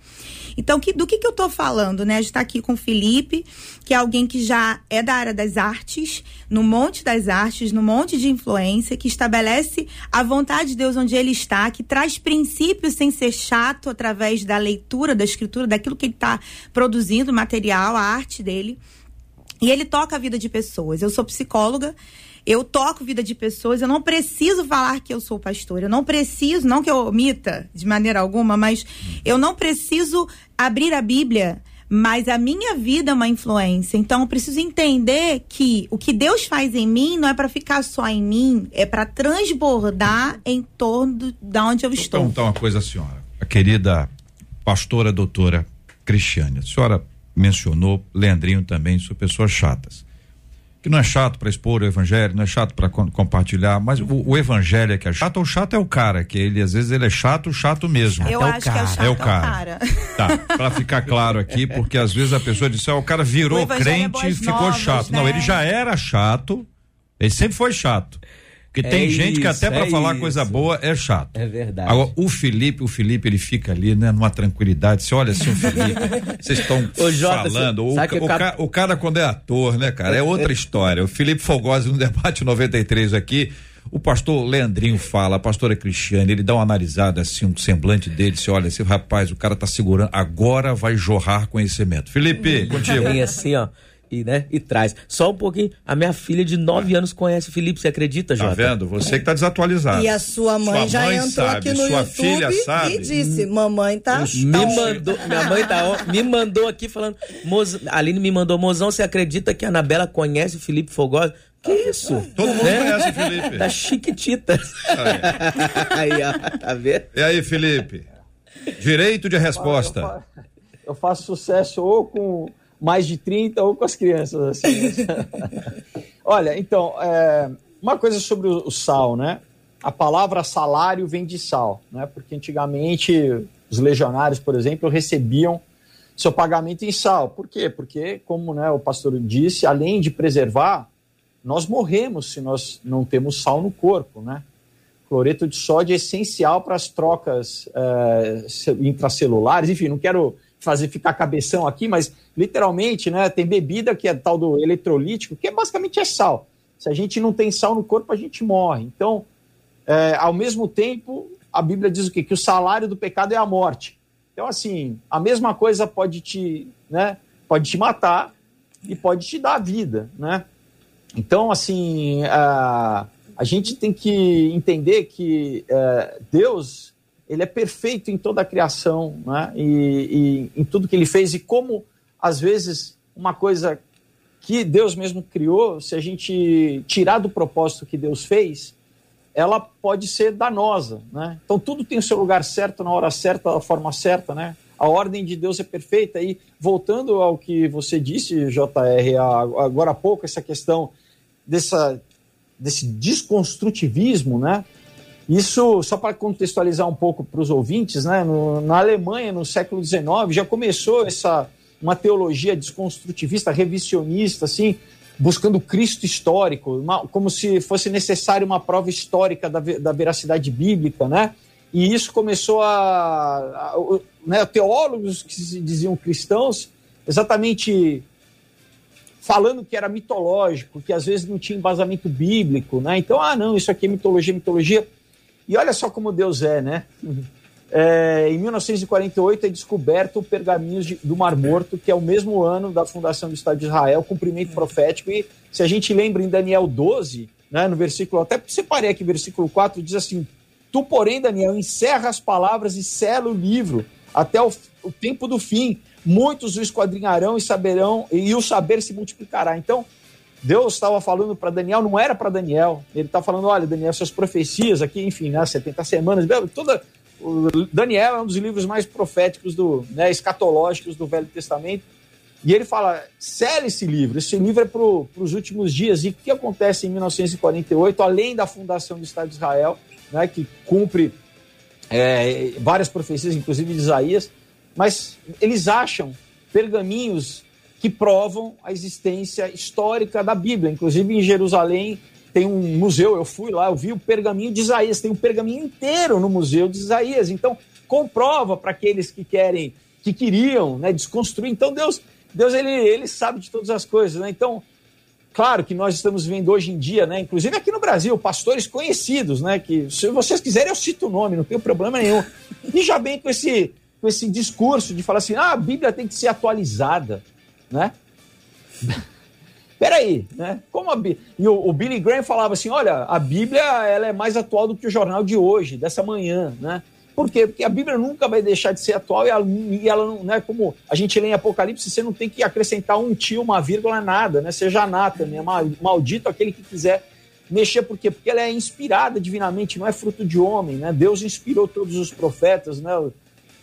Então, que, do que, que eu tô falando, né? A gente tá aqui com o Felipe, que é alguém que já é da área das artes, no monte das artes, no monte de influência, que estabelece a vontade de Deus onde ele está, que traz princípios sem ser chato através da leitura, da escritura, daquilo que ele está produzindo, material, a arte dele. E ele toca a vida de pessoas. Eu sou psicóloga, eu toco vida de pessoas, eu não preciso falar que eu sou pastor, eu não preciso, não que eu omita de maneira alguma, mas eu não preciso abrir a Bíblia, mas a minha vida é uma influência. Então eu preciso entender que o que Deus faz em mim não é para ficar só em mim, é para transbordar em torno do- da onde eu Vou estou. perguntar uma coisa à senhora, a querida pastora doutora Cristiane. A senhora mencionou, Leandrinho também, são pessoas chatas. Que não é chato para expor o evangelho, não é chato para compartilhar, mas o, o evangelho é que é chato, ou chato é o cara, que ele às vezes ele é chato, chato mesmo. Eu é o acho que é o cara. chato, É o cara. Tá, pra ficar claro aqui, porque às vezes a pessoa disse, ó, o cara virou O é crente e boas ficou novas, chato. Não, né? ele já era chato, ele sempre foi chato. Porque É tem gente que isso, até é falar isso. coisa boa é chato. É verdade. Agora, o Felipe, o Felipe, ele fica ali, né, numa tranquilidade. Você olha assim, o Felipe, vocês estão falando. cê- O, o, eu ca- acabo- o cara, quando é ator, né, cara, é outra história. O Felipe Fogosi, no debate 93 aqui, o pastor Leandrinho fala, a pastora Cristiane, ele dá uma analisada assim, um semblante dele, você olha assim, rapaz, o cara tá segurando, agora vai jorrar conhecimento. Felipe, contigo. Vem assim, ó. E, né, e traz. Só um pouquinho. A minha filha de 9 anos conhece o Felipe, você acredita, Tá Jota? vendo? Você que tá desatualizado. E a sua mãe Sua já mãe entrou sabe, aqui no sua YouTube filha sabe. e disse: Mamãe tá. Me tá mandou, minha mãe tá, me mandou aqui falando, Moz, a Aline me mandou, mozão, você acredita que a Anabela conhece o Felipe Fogosi? Que isso? Todo mundo conhece o Felipe. Da Chiquitita. Aí, ó, tá vendo? E aí, Felipe? Direito de resposta. Eu fa- Eu faço sucesso ou com mais de 30 ou com as crianças. Assim. Olha, então, é, uma coisa sobre o, o sal, né? A palavra salário vem de sal, né? Porque antigamente os legionários, por exemplo, recebiam seu pagamento em sal. Por quê? Porque, como né, o pastor disse, além de preservar, nós morremos se nós não temos sal no corpo, né? Cloreto de sódio é essencial para as trocas ce- intracelulares. Enfim, não quero fazer ficar cabeção aqui, mas literalmente, né, tem bebida que é tal do eletrolítico, que é basicamente é sal. Se a gente não tem sal no corpo, a gente morre. Então, eh, ao mesmo tempo, a Bíblia diz o quê? Que o salário do pecado é a morte. Então, assim, a mesma coisa pode te, né, pode te matar e pode te dar vida, né? Então, assim, a, a gente tem que entender que eh, Deus ele é perfeito em toda a criação, né? E, e em tudo que ele fez e como às vezes uma coisa que Deus mesmo criou, se a gente tirar do propósito que Deus fez, ela pode ser danosa, né? Então tudo tem o seu lugar certo, na hora certa, da forma certa, né? A ordem de Deus é perfeita e voltando ao que você disse, JR, agora há pouco, essa questão dessa desse desconstrutivismo, né? Isso, só para contextualizar um pouco para os ouvintes, né? No, na Alemanha, no século XIX, já começou essa uma teologia desconstrutivista, revisionista, assim, buscando Cristo histórico, uma, como se fosse necessário uma prova histórica da, da veracidade bíblica, né? E isso começou a, a né, teólogos que se diziam cristãos, exatamente falando que era mitológico, que às vezes não tinha embasamento bíblico, né? Então, ah, não, isso aqui é mitologia, mitologia. E olha só como Deus é, né? É, em 1948 é descoberto o Pergaminhos de, do Mar Morto, que é o mesmo ano da fundação do Estado de Israel, cumprimento profético. E se a gente lembra em Daniel 12, né, no versículo, até separei aqui, versículo 4, diz assim: Tu, porém, Daniel, encerra as palavras e sela o livro até o, o tempo do fim. Muitos o esquadrinharão e saberão, e o saber se multiplicará. Então, Deus estava falando para Daniel, não era para Daniel. Ele está falando: olha, Daniel, suas profecias aqui, enfim, né, 70 semanas, toda. Daniel é um dos livros mais proféticos, do, né, escatológicos do Velho Testamento. E ele fala: cele esse livro, esse livro é para os últimos dias. E o que acontece em 1948, além da fundação do Estado de Israel, né, que cumpre é, várias profecias, inclusive de Isaías, mas eles acham pergaminhos que provam a existência histórica da Bíblia. Inclusive em Jerusalém tem um museu, eu fui lá, eu vi o pergaminho de Isaías, tem um pergaminho inteiro no museu de Isaías. Então comprova para aqueles que querem, que queriam, né, desconstruir. Então Deus, Deus ele, ele sabe de todas as coisas, né? Então claro que nós estamos vendo hoje em dia, né, inclusive aqui no Brasil, pastores conhecidos, né, que se vocês quiserem eu cito o nome, não tenho problema nenhum. E já bem com esse, com esse discurso de falar assim, ah, a Bíblia tem que ser atualizada, né? Peraí, né? Como a Bíblia... E o, o, Billy Graham falava assim, olha, a Bíblia ela é mais atual do que o jornal de hoje, dessa manhã, né? Por quê? Porque a Bíblia nunca vai deixar de ser atual e ela, e ela não, né, como a gente lê em Apocalipse, você não tem que acrescentar um tio, uma vírgula, nada, né? Seja nata, né? Maldito aquele que quiser mexer, por quê? Porque ela é inspirada divinamente, não é fruto de homem, né? Deus inspirou todos os profetas, né?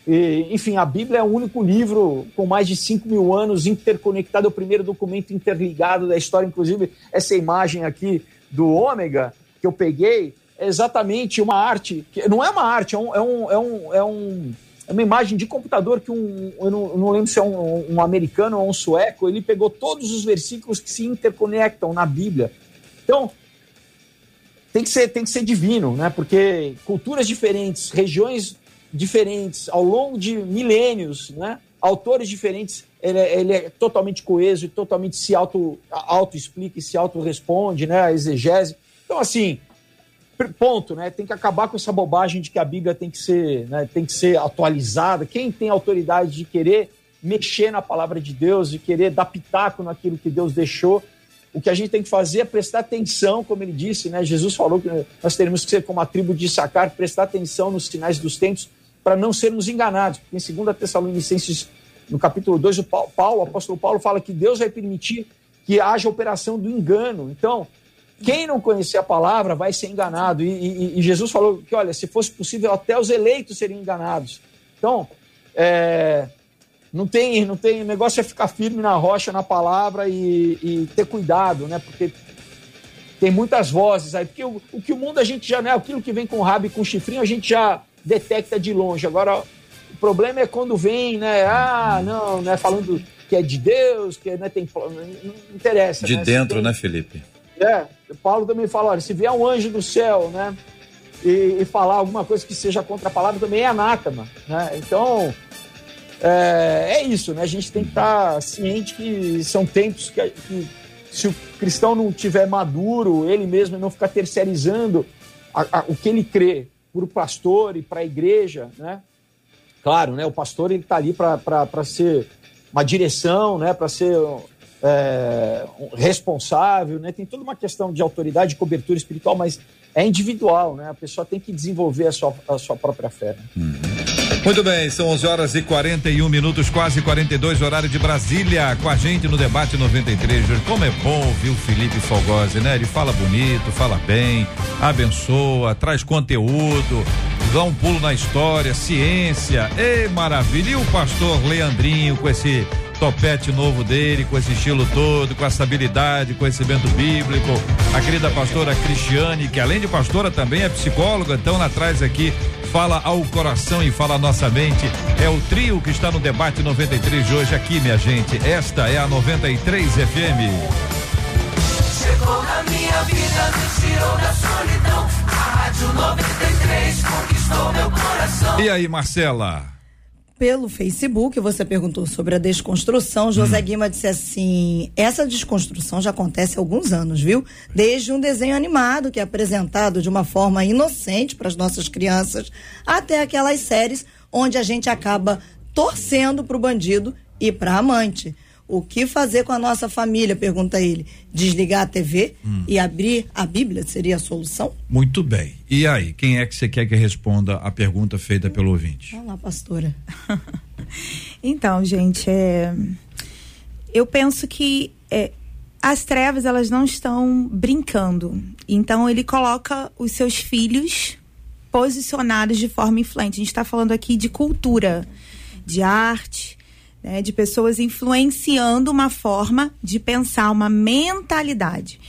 E, enfim, a Bíblia é o único livro com mais de 5 mil anos interconectado, é o primeiro documento interligado da história, inclusive essa imagem aqui do Ômega que eu peguei, é exatamente uma arte, que não é uma arte, é, um, é, um, é, um, é, um, é uma imagem de computador que um, eu não, eu não lembro se é um, um, americano ou um sueco, ele pegou todos os versículos que se interconectam na Bíblia. Então, tem que ser, tem que ser divino, né? Porque culturas diferentes, regiões diferentes, ao longo de milênios, né? Autores diferentes, ele, é, ele é totalmente coeso e totalmente se auto, auto explica e se auto responde, né? A exegese. Então, assim, ponto, né? Tem que acabar com essa bobagem de que a Bíblia tem que ser, né, tem que ser atualizada. Quem tem autoridade de querer mexer na palavra de Deus e querer dar pitaco naquilo que Deus deixou, o que a gente tem que fazer é prestar atenção, como ele disse, né? Jesus falou que nós teremos que ser como a tribo de Sacar, prestar atenção nos sinais dos tempos para não sermos enganados. Porque em 2 Tessalonicenses, no capítulo 2, o Paulo, o apóstolo Paulo fala que Deus vai permitir que haja operação do engano. Então, quem não conhecer a palavra vai ser enganado. E, e, e, Jesus falou que, olha, se fosse possível, até os eleitos seriam enganados. Então, é, não tem, não tem. O negócio é ficar firme na rocha, na palavra e, e ter cuidado, né? Porque tem muitas vozes aí. Porque o, o, que o mundo a gente já, né? Aquilo que vem com rabo e com chifrinho, a gente já detecta de longe. Agora, o problema é quando vem, né? Ah, não, né? Falando que é de Deus, que né, tem. Não interessa. De né? dentro, tem, né, Felipe? É, Paulo também fala, olha, se vier um anjo do céu, né, e, e, falar alguma coisa que seja contra a palavra, também é anátema, né? Então, é, é isso, né? A gente tem que estar ciente que são tempos que, que, se o cristão não tiver maduro, ele mesmo não ficar terceirizando a, a, o que ele crê para o pastor e para a igreja, né? Claro, né? O pastor ele está ali para ser uma direção, né? Para ser é, responsável, né? Tem toda uma questão de autoridade, de cobertura espiritual, mas é individual, né? A pessoa tem que desenvolver a sua, a sua própria fé. Né? Uhum. Muito bem, são 11 horas e 41 minutos, quase 42, horário de Brasília, com a gente no debate 93. Como é bom ouvir o Felipe Fogosi, né? Ele fala bonito, fala bem, abençoa, traz conteúdo, dá um pulo na história, ciência, ei, maravilha. E o pastor Leandrinho com esse topete novo dele, com esse estilo todo, com essa habilidade, conhecimento bíblico. A querida pastora Cristiane, que além de pastora também é psicóloga, então ela traz aqui fala ao coração e fala à nossa mente. É o trio que está no debate 93 de hoje aqui, minha gente. Esta é a 93 FM. Chegou na minha vida, me tirou da solidão. A Rádio 93 conquistou meu coração. E aí, Marcela? Pelo Facebook, você perguntou sobre a desconstrução. José hum. Guima disse assim: essa desconstrução já acontece há alguns anos, viu? Desde um desenho animado que é apresentado de uma forma inocente para as nossas crianças, até aquelas séries onde a gente acaba torcendo para o bandido e para a amante. O que fazer com a nossa família? Pergunta ele. Desligar a TV hum. e abrir a Bíblia seria a solução? Muito bem. E aí, quem é que você quer que responda a pergunta feita pelo ouvinte? Olá, pastora. então, gente, é... eu penso que é, as trevas elas não estão brincando. Então, ele coloca os seus filhos posicionados de forma influente. A gente está falando aqui de cultura, de arte né, de pessoas influenciando uma forma de pensar, uma mentalidade.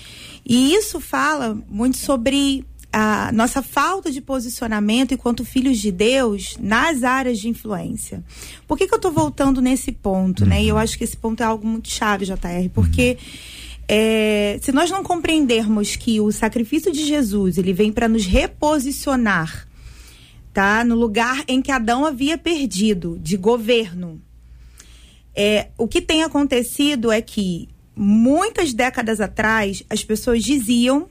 E isso fala muito sobre a nossa falta de posicionamento enquanto filhos de Deus nas áreas de influência. Por que, que eu estou voltando nesse ponto, uhum. né? E eu acho que esse ponto é algo muito chave, JR, porque uhum. é, se nós não compreendermos que o sacrifício de Jesus ele vem para nos reposicionar, tá, no lugar em que Adão havia perdido de governo, é, o que tem acontecido é que muitas décadas atrás as pessoas diziam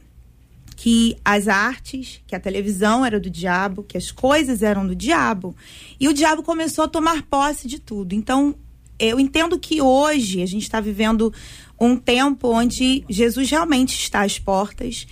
que as artes, que a televisão era do diabo, que as coisas eram do diabo, e o diabo começou a tomar posse de tudo. Então, eu entendo que hoje a gente está vivendo um tempo onde Jesus realmente está às portas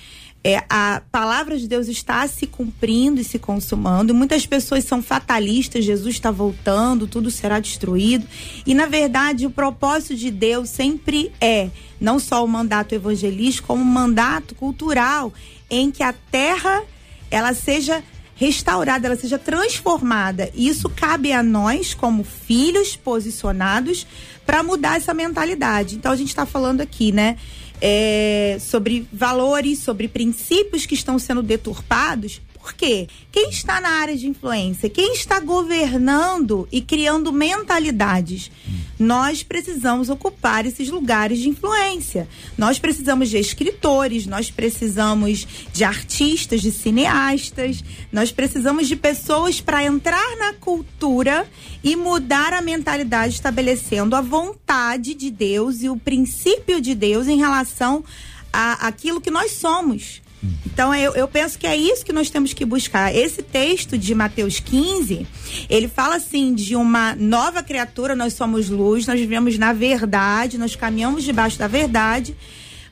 é, a palavra de Deus está se cumprindo e se consumando. Muitas pessoas são fatalistas, Jesus está voltando, tudo será destruído. E, na verdade, o propósito de Deus sempre é não só o mandato evangelístico, como um mandato cultural, em que a terra ela seja restaurada, ela seja transformada. E isso cabe a nós, como filhos posicionados, para mudar essa mentalidade. Então, a gente está falando aqui, né? É, sobre valores, sobre princípios que estão sendo deturpados. Por quê? Quem está na área de influência, quem está governando e criando mentalidades, nós precisamos ocupar esses lugares de influência. Nós precisamos de escritores, nós precisamos de artistas, de cineastas, nós precisamos de pessoas para entrar na cultura e mudar a mentalidade, estabelecendo a vontade de Deus e o princípio de Deus em relação a aquilo que nós somos. Então eu, eu penso que é isso que nós temos que buscar. Esse texto de Mateus 15, ele fala assim de uma nova criatura, nós somos luz, nós vivemos na verdade, nós caminhamos debaixo da verdade,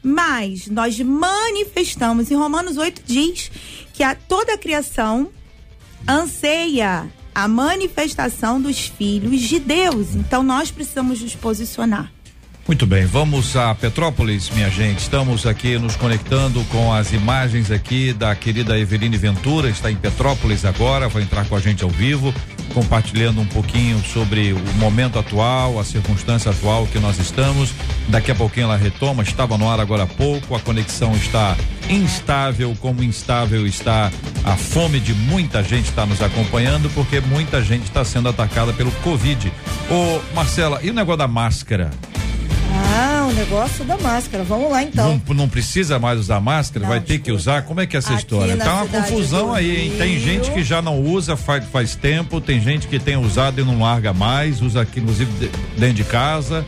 mas nós manifestamos, em Romanos 8 diz que a, toda a criação anseia a manifestação dos filhos de Deus. Então nós precisamos nos posicionar. Muito bem, vamos a Petrópolis, minha gente. Estamos aqui nos conectando com as imagens aqui da querida Eveline Ventura, está em Petrópolis agora, vai entrar com a gente ao vivo, compartilhando um pouquinho sobre o momento atual, a circunstância atual que nós estamos. Daqui a pouquinho ela retoma, estava no ar agora há pouco, a conexão está instável, como instável está a fome de muita gente está nos acompanhando, porque muita gente está sendo atacada pelo Covid. Ô, Marcela, e o negócio da máscara? O negócio da máscara. Vamos lá então. Não, não precisa mais usar máscara? Não, vai ter que usar? Como é que é essa Aqui história? Tá uma confusão aí, hein? Tem gente que já não usa faz, faz tempo, tem gente que tem usado e não larga mais, usa aqui, inclusive, dentro de casa.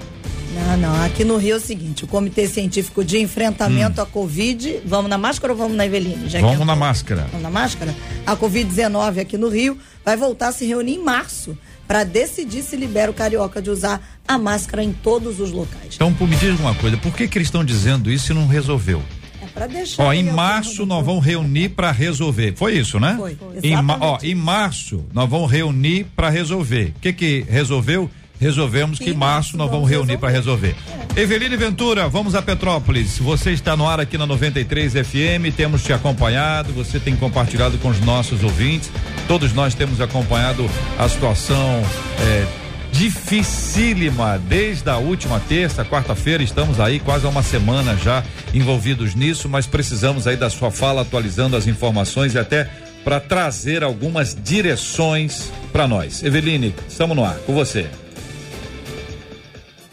Não, não. Aqui no Rio é o seguinte: o Comitê Científico de Enfrentamento hum. à Covid. Vamos na máscara ou vamos na Eveline? Já vamos na máscara. Vamos na máscara? A Covid-19 aqui no Rio vai voltar a se reunir em março para decidir se libera o carioca de usar a máscara em todos os locais. Então, me diz uma coisa, por que, que eles estão dizendo isso e não resolveu? É para deixar. Ó, em março nós vamos reunir para resolver. Foi isso, né? Foi. Em, ó, em março nós vamos reunir para resolver. O que que resolveu? Resolvemos que em março nós vamos reunir para resolver. É. Eveline Ventura, vamos a Petrópolis. Você está no ar aqui na 93 FM, temos te acompanhado, você tem compartilhado com os nossos ouvintes. Todos nós temos acompanhado a situação. É, dificílima desde a última terça, quarta-feira, estamos aí quase há uma semana já envolvidos nisso, mas precisamos aí da sua fala atualizando as informações e até para trazer algumas direções para nós. Eveline, estamos no ar, com você.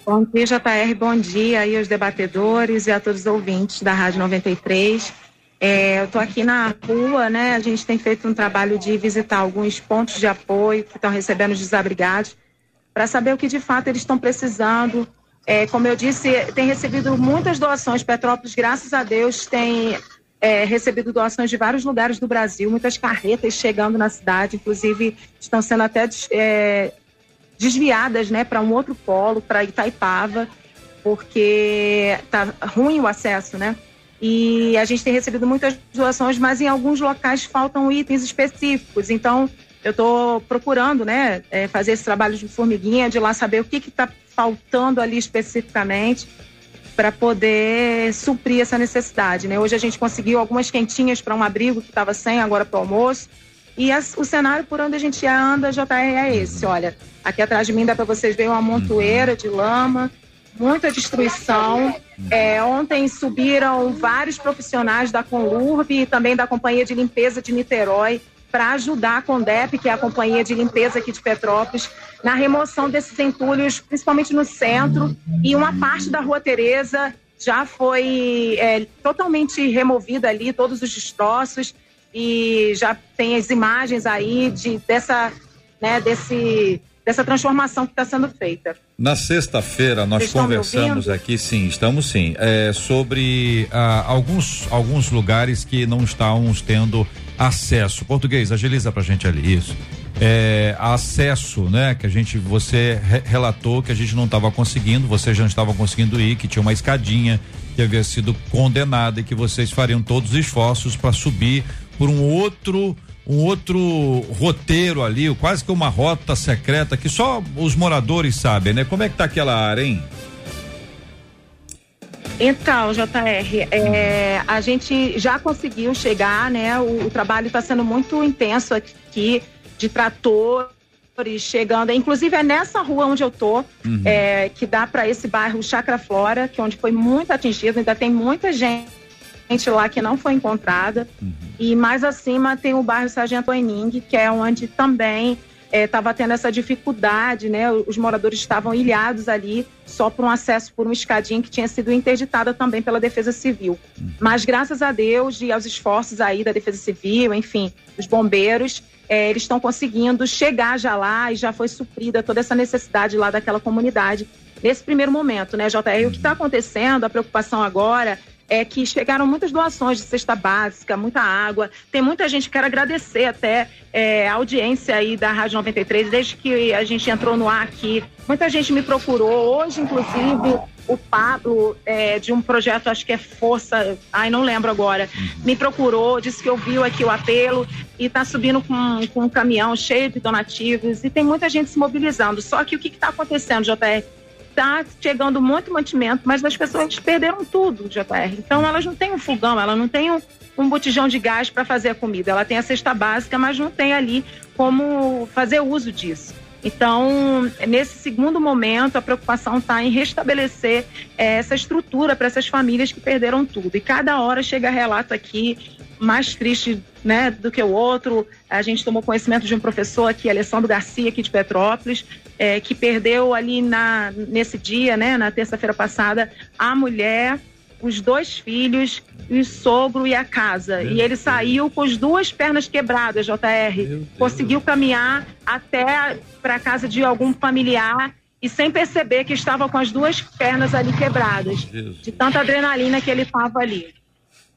Bom dia, JR, bom dia aí aos debatedores e a todos os ouvintes da Rádio 93. É, eu estou aqui na rua, né? A gente tem feito um trabalho de visitar alguns pontos de apoio que estão recebendo os desabrigados, para saber o que de fato eles estão precisando. É, como eu disse, tem recebido muitas doações. Petrópolis, graças a Deus, tem é, recebido doações de vários lugares do Brasil, muitas carretas chegando na cidade, inclusive estão sendo até é, desviadas né, para um outro polo, para Itaipava, porque está ruim o acesso, né? E a gente tem recebido muitas doações, mas em alguns locais faltam itens específicos. Então, eu estou procurando né, é, fazer esse trabalho de formiguinha, de lá saber o que está faltando ali especificamente para poder suprir essa necessidade. Né? Hoje a gente conseguiu algumas quentinhas para um abrigo que estava sem agora para o almoço. E as, o cenário por onde a gente anda, JR, é esse. Olha, aqui atrás de mim dá para vocês verem uma montoeira de lama, muita destruição. É, ontem subiram vários profissionais da Conlurb e também da Companhia de Limpeza de Niterói para ajudar a Condep, que é a companhia de limpeza aqui de Petrópolis, na remoção desses entulhos, principalmente no centro, e uma parte da Rua Tereza já foi é, totalmente removida ali, todos os destroços, e já tem as imagens aí de, dessa, né, desse, dessa transformação que está sendo feita. Na sexta-feira nós conversamos aqui, sim, estamos sim, é, sobre ah, alguns, alguns lugares que não estamos tendo acesso. Português, agiliza pra gente ali isso. É, acesso, né? Que a gente, você re relatou que a gente não estava conseguindo, você já não estava conseguindo ir, que tinha uma escadinha que havia sido condenada e que vocês fariam todos os esforços para subir por um outro um outro roteiro ali, quase que uma rota secreta que só os moradores sabem, né? Como é que tá aquela área, hein? Então, JR, é, a gente já conseguiu chegar, né? O, o trabalho está sendo muito intenso aqui, de tratores chegando. Inclusive é nessa rua onde eu tô, uhum. é, que dá para esse bairro Chacra Flora, que é onde foi muito atingido, ainda tem muita gente lá que não foi encontrada. Uhum. E mais acima tem o bairro Sargento Ening, que é onde também estava é, tendo essa dificuldade, né? Os moradores estavam ilhados ali só por um acesso por uma escadinha que tinha sido interditada também pela Defesa Civil. Uhum. Mas graças a Deus e aos esforços aí da Defesa Civil, enfim, dos bombeiros, é, eles estão conseguindo chegar já lá e já foi suprida toda essa necessidade lá daquela comunidade nesse primeiro momento, né, JR? O que está uhum. acontecendo, a preocupação agora é que chegaram muitas doações de cesta básica, muita água. Tem muita gente que quero agradecer até é, a audiência aí da Rádio 93, desde que a gente entrou no ar aqui. Muita gente me procurou. Hoje, inclusive, o Pablo, é, de um projeto, acho que é Força, ai, não lembro agora, uhum. me procurou, disse que ouviu aqui o apelo e está subindo com, com um caminhão cheio de donativos e tem muita gente se mobilizando. Só que o que está acontecendo, JR? Está chegando muito mantimento, mas as pessoas perderam tudo, JR. Então elas não têm um fogão, elas não têm um, um botijão de gás para fazer a comida. Ela tem a cesta básica, mas não tem ali como fazer uso disso. Então, nesse segundo momento, a preocupação está em restabelecer é, essa estrutura para essas famílias que perderam tudo. E cada hora chega relato aqui mais triste né, do que o outro. A gente tomou conhecimento de um professor aqui, Alessandro Garcia, aqui de Petrópolis, é, que perdeu ali na, nesse dia, né, na terça-feira passada, a mulher, os dois filhos, o sogro e a casa. Meu e ele Deus. saiu com as duas pernas quebradas, JR. Conseguiu caminhar até para a casa de algum familiar e sem perceber que estava com as duas pernas ali quebradas, de tanta adrenalina que ele estava ali.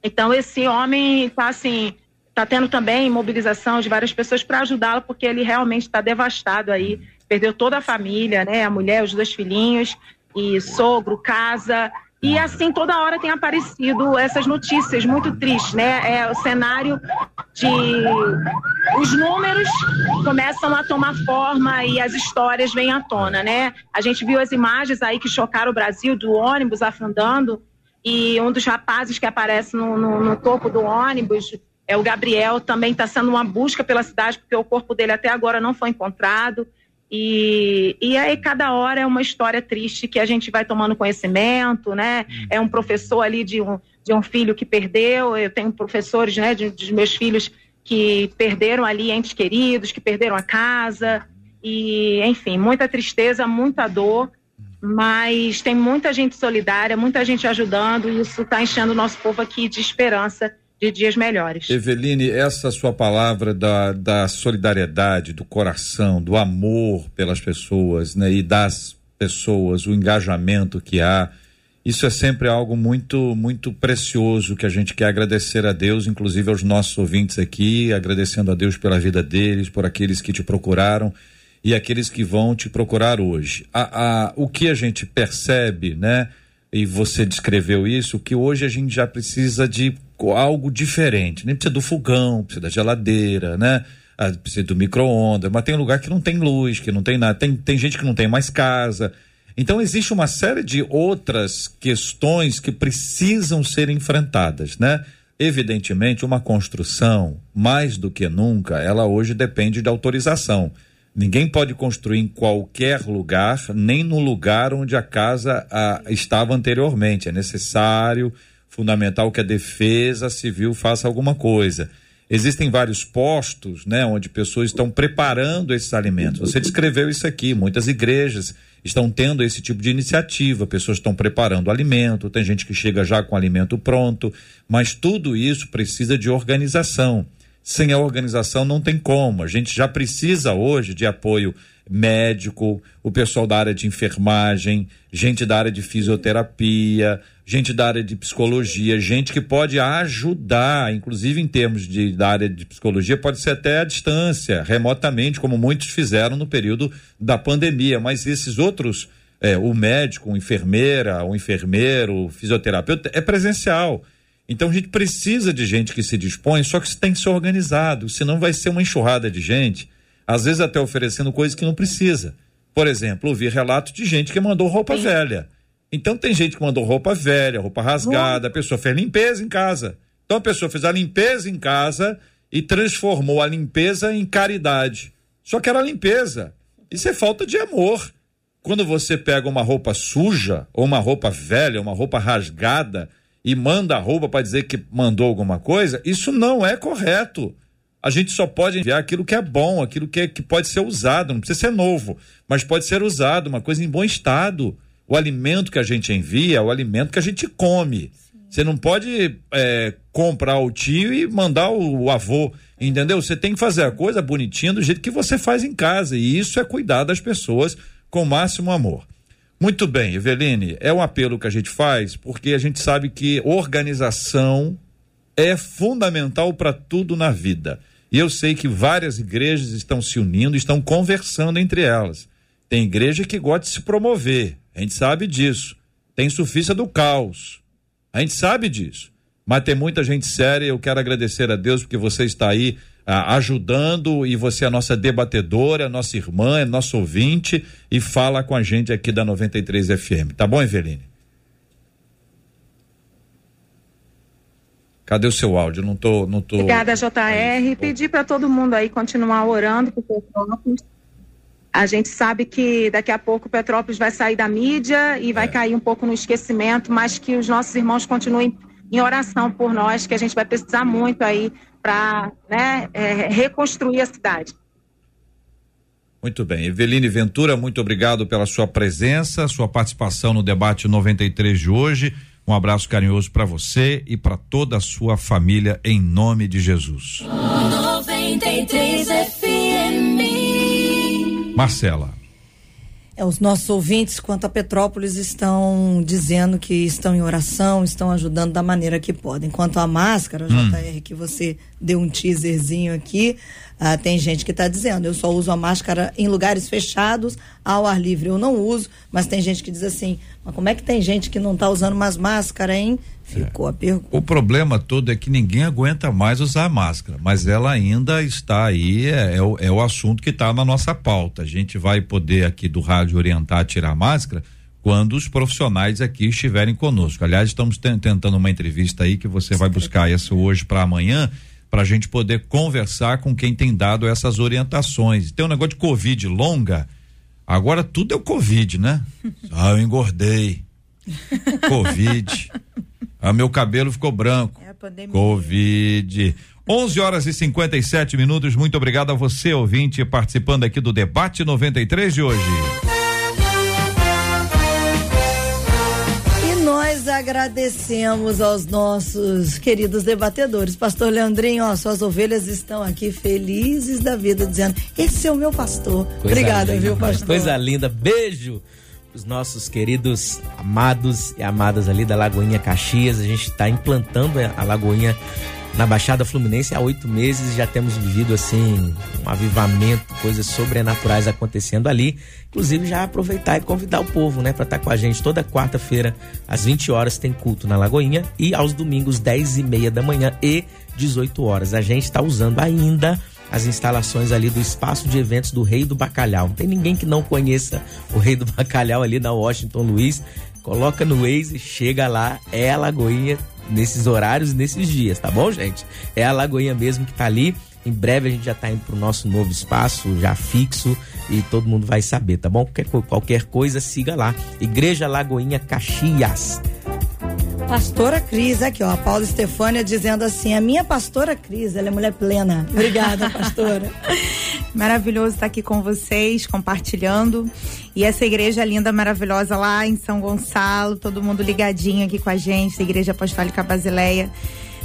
Então esse homem está assim, está tendo também mobilização de várias pessoas para ajudá-lo, porque ele realmente está devastado aí, perdeu toda a família, né, a mulher, os dois filhinhos e sogro, casa. E assim, toda hora tem aparecido essas notícias muito tristes, né? É o cenário de. Os números começam a tomar forma e as histórias vêm à tona, né? A gente viu as imagens aí que chocaram o Brasil do ônibus afundando e um dos rapazes que aparece no, no, no topo do ônibus é o Gabriel, também está sendo uma busca pela cidade, porque o corpo dele até agora não foi encontrado. E, e aí cada hora é uma história triste que a gente vai tomando conhecimento, né? É um professor ali de um, de um filho que perdeu, eu tenho professores, né, de, dos meus filhos que perderam ali entes queridos, que perderam a casa, e enfim, muita tristeza, muita dor, mas tem muita gente solidária, muita gente ajudando, e isso está enchendo o nosso povo aqui de esperança de dias melhores. Eveline, essa sua palavra da, da solidariedade, do coração, do amor pelas pessoas, né, e das pessoas, o engajamento que há, isso é sempre algo muito, muito precioso que a gente quer agradecer a Deus, inclusive aos nossos ouvintes aqui, agradecendo a Deus pela vida deles, por aqueles que te procuraram e aqueles que vão te procurar hoje. A, a, o que a gente percebe, né? E você descreveu isso, que hoje a gente já precisa de algo diferente. Nem precisa do fogão, precisa da geladeira, né? Ah, precisa do micro-ondas, mas tem lugar que não tem luz, que não tem nada. Tem, tem gente que não tem mais casa. Então existe uma série de outras questões que precisam ser enfrentadas, né? Evidentemente, uma construção, mais do que nunca, ela hoje depende de autorização. Ninguém pode construir em qualquer lugar, nem no lugar onde a casa a, estava anteriormente. É necessário, fundamental que a defesa civil faça alguma coisa. Existem vários postos, né, onde pessoas estão preparando esses alimentos. Você descreveu isso aqui. Muitas igrejas estão tendo esse tipo de iniciativa. Pessoas estão preparando alimento. Tem gente que chega já com alimento pronto. Mas tudo isso precisa de organização sem a organização não tem como. A gente já precisa hoje de apoio médico, o pessoal da área de enfermagem, gente da área de fisioterapia, gente da área de psicologia, gente que pode ajudar, inclusive em termos de da área de psicologia, pode ser até à distância, remotamente, como muitos fizeram no período da pandemia. Mas esses outros, é, o médico, a enfermeira, o enfermeiro, o fisioterapeuta, é presencial. Então a gente precisa de gente que se dispõe, só que isso tem que ser organizado, senão vai ser uma enxurrada de gente, às vezes até oferecendo coisas que não precisa. Por exemplo, ouvi relatos de gente que mandou roupa Sim. velha. Então tem gente que mandou roupa velha, roupa rasgada, a pessoa fez limpeza em casa. Então a pessoa fez a limpeza em casa e transformou a limpeza em caridade. Só que era limpeza. Isso é falta de amor. Quando você pega uma roupa suja, ou uma roupa velha, uma roupa rasgada, e manda roupa para dizer que mandou alguma coisa, isso não é correto. A gente só pode enviar aquilo que é bom, aquilo que, é, que pode ser usado, não precisa ser novo, mas pode ser usado, uma coisa em bom estado. O alimento que a gente envia é o alimento que a gente come. Você não pode é, comprar o tio e mandar o, o avô, entendeu? Você tem que fazer a coisa bonitinha do jeito que você faz em casa. E isso é cuidar das pessoas com o máximo amor. Muito bem, Eveline, é um apelo que a gente faz porque a gente sabe que organização é fundamental para tudo na vida. E eu sei que várias igrejas estão se unindo, estão conversando entre elas. Tem igreja que gosta de se promover, a gente sabe disso. Tem sufícia do caos, a gente sabe disso. Mas tem muita gente séria. Eu quero agradecer a Deus porque você está aí ah, ajudando e você é a nossa debatedora, nossa irmã, é nosso ouvinte e fala com a gente aqui da 93 FM. Tá bom, Eveline? Cadê o seu áudio? Não tô, não tô. Obrigada, JR. Pedir para todo mundo aí continuar orando por Petrópolis. A gente sabe que daqui a pouco Petrópolis vai sair da mídia e vai é. cair um pouco no esquecimento, mas que os nossos irmãos continuem em oração por nós, que a gente vai precisar muito aí para né, é, reconstruir a cidade. Muito bem. Eveline Ventura, muito obrigado pela sua presença, sua participação no debate 93 de hoje. Um abraço carinhoso para você e para toda a sua família, em nome de Jesus. 93 FM. Marcela. É, os nossos ouvintes, quanto a Petrópolis, estão dizendo que estão em oração, estão ajudando da maneira que podem. Quanto à máscara, hum. JR, que você deu um teaserzinho aqui, ah, tem gente que está dizendo, eu só uso a máscara em lugares fechados, ao ar livre. Eu não uso, mas tem gente que diz assim, mas como é que tem gente que não está usando mais máscara, hein? Ficou é. a pergunta. O problema todo é que ninguém aguenta mais usar máscara, mas ela ainda está aí, é, é, o, é o assunto que está na nossa pauta. A gente vai poder aqui do rádio orientar a tirar a máscara quando os profissionais aqui estiverem conosco. Aliás, estamos tentando uma entrevista aí que você vai buscar essa hoje para amanhã para a gente poder conversar com quem tem dado essas orientações. Tem um negócio de Covid longa Agora tudo é o Covid, né? Ah, eu engordei. Covid. Ah, meu cabelo ficou branco. É a pandemia. Covid. 11 horas e 57 minutos. Muito obrigado a você, ouvinte, participando aqui do debate 93 de hoje. E nós agradecemos aos nossos queridos debatedores. Pastor Leandrinho, ó, suas ovelhas estão aqui felizes da vida, dizendo: Esse é o meu pastor. Coisa Obrigada, linda, viu, pastor? Coisa linda. Beijo os nossos queridos amados e amadas ali da Lagoinha Caxias. A gente está implantando a Lagoinha na Baixada Fluminense há oito meses já temos vivido assim um avivamento, coisas sobrenaturais acontecendo ali. Inclusive já aproveitar e convidar o povo, né, para estar com a gente toda quarta-feira às 20 horas tem culto na Lagoinha e aos domingos 10 e meia da manhã e 18 horas. A gente está usando ainda as instalações ali do espaço de eventos do Rei do Bacalhau. Não tem ninguém que não conheça o Rei do Bacalhau ali na Washington Luiz. Coloca no Waze, chega lá, é a Lagoinha nesses horários e nesses dias, tá bom, gente? É a Lagoinha mesmo que tá ali. Em breve a gente já tá indo pro nosso novo espaço, já fixo, e todo mundo vai saber, tá bom? Qualquer, qualquer coisa, siga lá. Igreja Lagoinha Caxias. Pastora Cris, aqui ó, a Paula Estefânia dizendo assim: a minha pastora Cris, ela é mulher plena. Obrigada, pastora. Maravilhoso estar aqui com vocês, compartilhando. E essa igreja linda, maravilhosa lá em São Gonçalo, todo mundo ligadinho aqui com a gente, a Igreja Apostólica Basileia.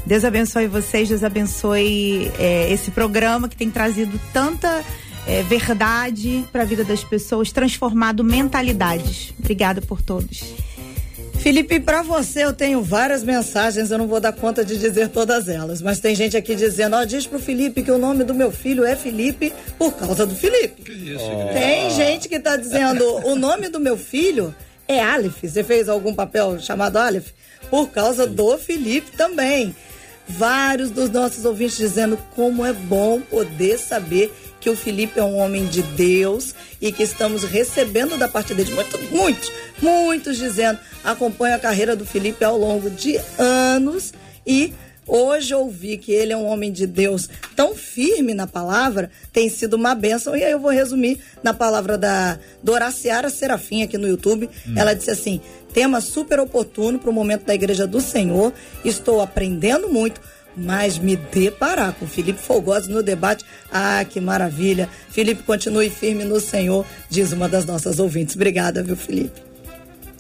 Deus abençoe vocês, Deus abençoe é, esse programa que tem trazido tanta é, verdade para a vida das pessoas, transformado mentalidades. Obrigada por todos. Felipe, para você eu tenho várias mensagens, eu não vou dar conta de dizer todas elas, mas tem gente aqui dizendo, ó, diz pro Felipe que o nome do meu filho é Felipe por causa do Felipe. Que isso, Tem gente que tá dizendo, o nome do meu filho é Aleph. Você fez algum papel chamado Aleph? Por causa do Felipe também. Vários dos nossos ouvintes dizendo como é bom poder saber que o Felipe é um homem de Deus e que estamos recebendo da parte dele muitos, muitos, muitos dizendo acompanha a carreira do Felipe ao longo de anos e hoje ouvi que ele é um homem de Deus tão firme na palavra tem sido uma bênção. E aí eu vou resumir na palavra da Doraciara Serafim aqui no YouTube. Ela disse assim tema super oportuno para o momento da igreja do Senhor estou aprendendo muito mas me deparar com Felipe Fogosi no debate, ah, que maravilha. Felipe, continue firme no Senhor, diz uma das nossas ouvintes. Obrigada, viu, Felipe?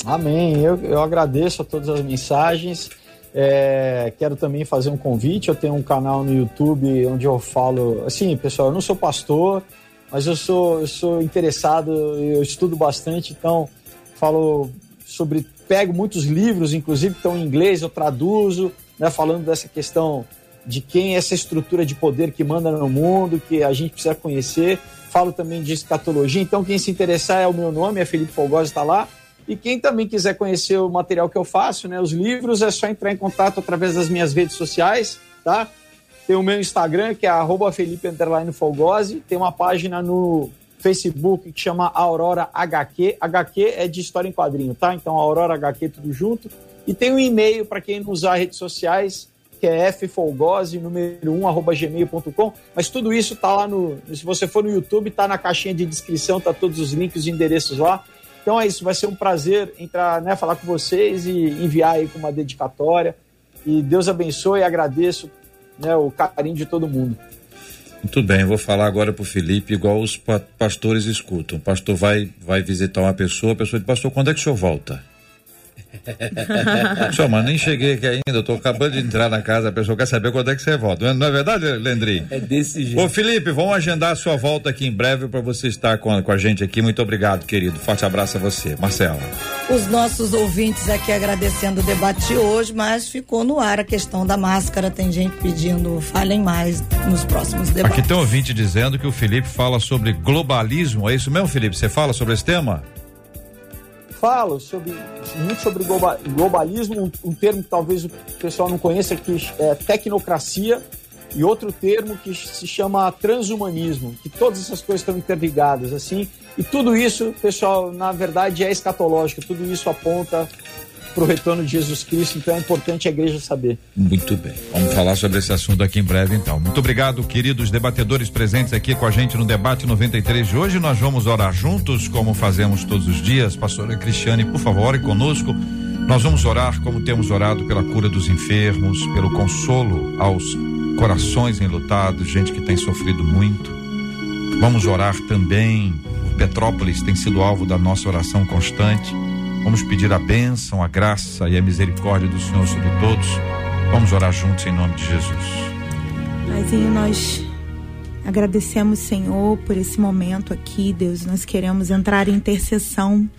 Amém. Eu, eu agradeço a todas as mensagens. É, quero também fazer um convite. Eu tenho um canal no YouTube onde eu falo. Assim, pessoal, eu não sou pastor, mas eu sou, eu sou interessado, eu estudo bastante, então falo sobre. Pego muitos livros, inclusive que estão em inglês, eu traduzo, né, falando dessa questão de quem é essa estrutura de poder que manda no mundo, que a gente precisa conhecer. Falo também de escatologia, então quem se interessar é o meu nome, é Felipe Folgosi, está lá. E quem também quiser conhecer o material que eu faço, né, os livros, é só entrar em contato através das minhas redes sociais, tá? Tem o meu Instagram, que é arroba Felipe. Tem uma página no Facebook que chama Aurora HQ. HQ é de história em quadrinho, tá? Então, Aurora HQ tudo junto. E tem um e-mail para quem não usar redes sociais, que é ffolgose, número 1, arroba gmail.com. Mas tudo isso tá lá no... Se você for no YouTube, tá na caixinha de descrição, tá todos os links e endereços lá. Então é isso, vai ser um prazer entrar, né, falar com vocês e enviar aí com uma dedicatória. E Deus abençoe e agradeço né, o carinho de todo mundo. Muito bem, vou falar agora pro Felipe, igual os pa- pastores escutam. O pastor vai, vai visitar uma pessoa, a pessoa diz, pastor, quando é que o senhor volta? Senhor, mas nem cheguei aqui ainda, eu tô acabando de entrar na casa, a pessoa quer saber quando é que você volta. Não é verdade, Lendri? É desse jeito. Ô Felipe, vamos agendar a sua volta aqui em breve para você estar com, com a gente aqui. Muito obrigado, querido. Forte abraço a você. Marcelo. Os nossos ouvintes aqui agradecendo o debate de hoje, mas ficou no ar a questão da máscara. Tem gente pedindo, falem mais nos próximos debates. Aqui tem um ouvinte dizendo que o Felipe fala sobre globalismo. É isso mesmo, Felipe? Você fala sobre esse tema? Falo sobre, muito sobre globa- globalismo, um, um termo que talvez o pessoal não conheça, que é tecnocracia, e outro termo que se chama transhumanismo, que todas essas coisas estão interligadas, assim, e tudo isso, pessoal, na verdade é escatológico, tudo isso aponta para o retorno de Jesus Cristo, então é importante a igreja saber. Muito bem. Vamos falar sobre esse assunto aqui em breve, então. Muito obrigado, queridos debatedores presentes aqui com a gente no debate 93 de hoje. Nós vamos orar juntos, como fazemos todos os dias. Pastora Cristiane, por favor, ore conosco. Nós vamos orar como temos orado pela cura dos enfermos, pelo consolo aos corações enlutados, gente que tem sofrido muito. Vamos orar também. Petrópolis tem sido alvo da nossa oração constante Vamos pedir a bênção, a graça e a misericórdia do Senhor sobre todos. Vamos orar juntos em nome de Jesus. Paizinho, nós agradecemos, Senhor, por esse momento aqui, Deus. Nós queremos entrar em intercessão.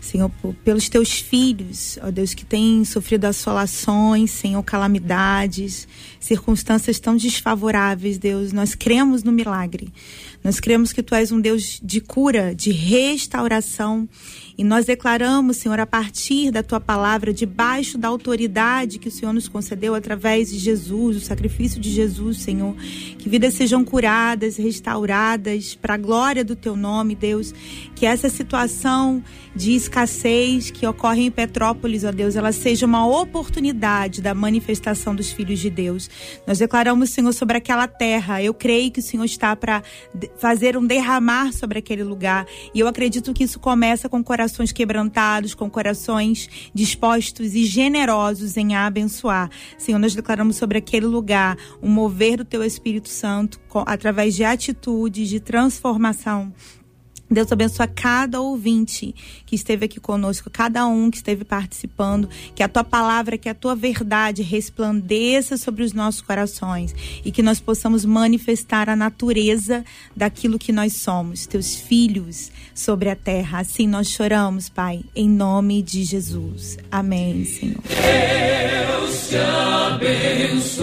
Senhor, pelos teus filhos, ó Deus, que têm sofrido assolações, Senhor, calamidades, circunstâncias tão desfavoráveis, Deus. Nós cremos no milagre. Nós cremos que tu és um Deus de cura, de restauração e nós declaramos, Senhor, a partir da tua palavra, debaixo da autoridade que o Senhor nos concedeu através de Jesus, o sacrifício de Jesus, Senhor, que vidas sejam curadas, restauradas para a glória do teu nome, Deus. Que essa situação de escassez que ocorre em Petrópolis, ó Deus, ela seja uma oportunidade da manifestação dos filhos de Deus. Nós declaramos, Senhor, sobre aquela terra. Eu creio que o Senhor está para fazer um derramar sobre aquele lugar. E eu acredito que isso começa com corações quebrantados, com corações dispostos e generosos em abençoar. Senhor, nós declaramos sobre aquele lugar um mover do teu Espírito Santo através de atitudes de transformação Deus abençoe cada ouvinte que esteve aqui conosco, cada um que esteve participando, que a tua palavra, que a tua verdade resplandeça sobre os nossos corações e que nós possamos manifestar a natureza daquilo que nós somos, teus filhos sobre a terra. Assim nós choramos, Pai, em nome de Jesus. Amém, Senhor. Deus te abençoe.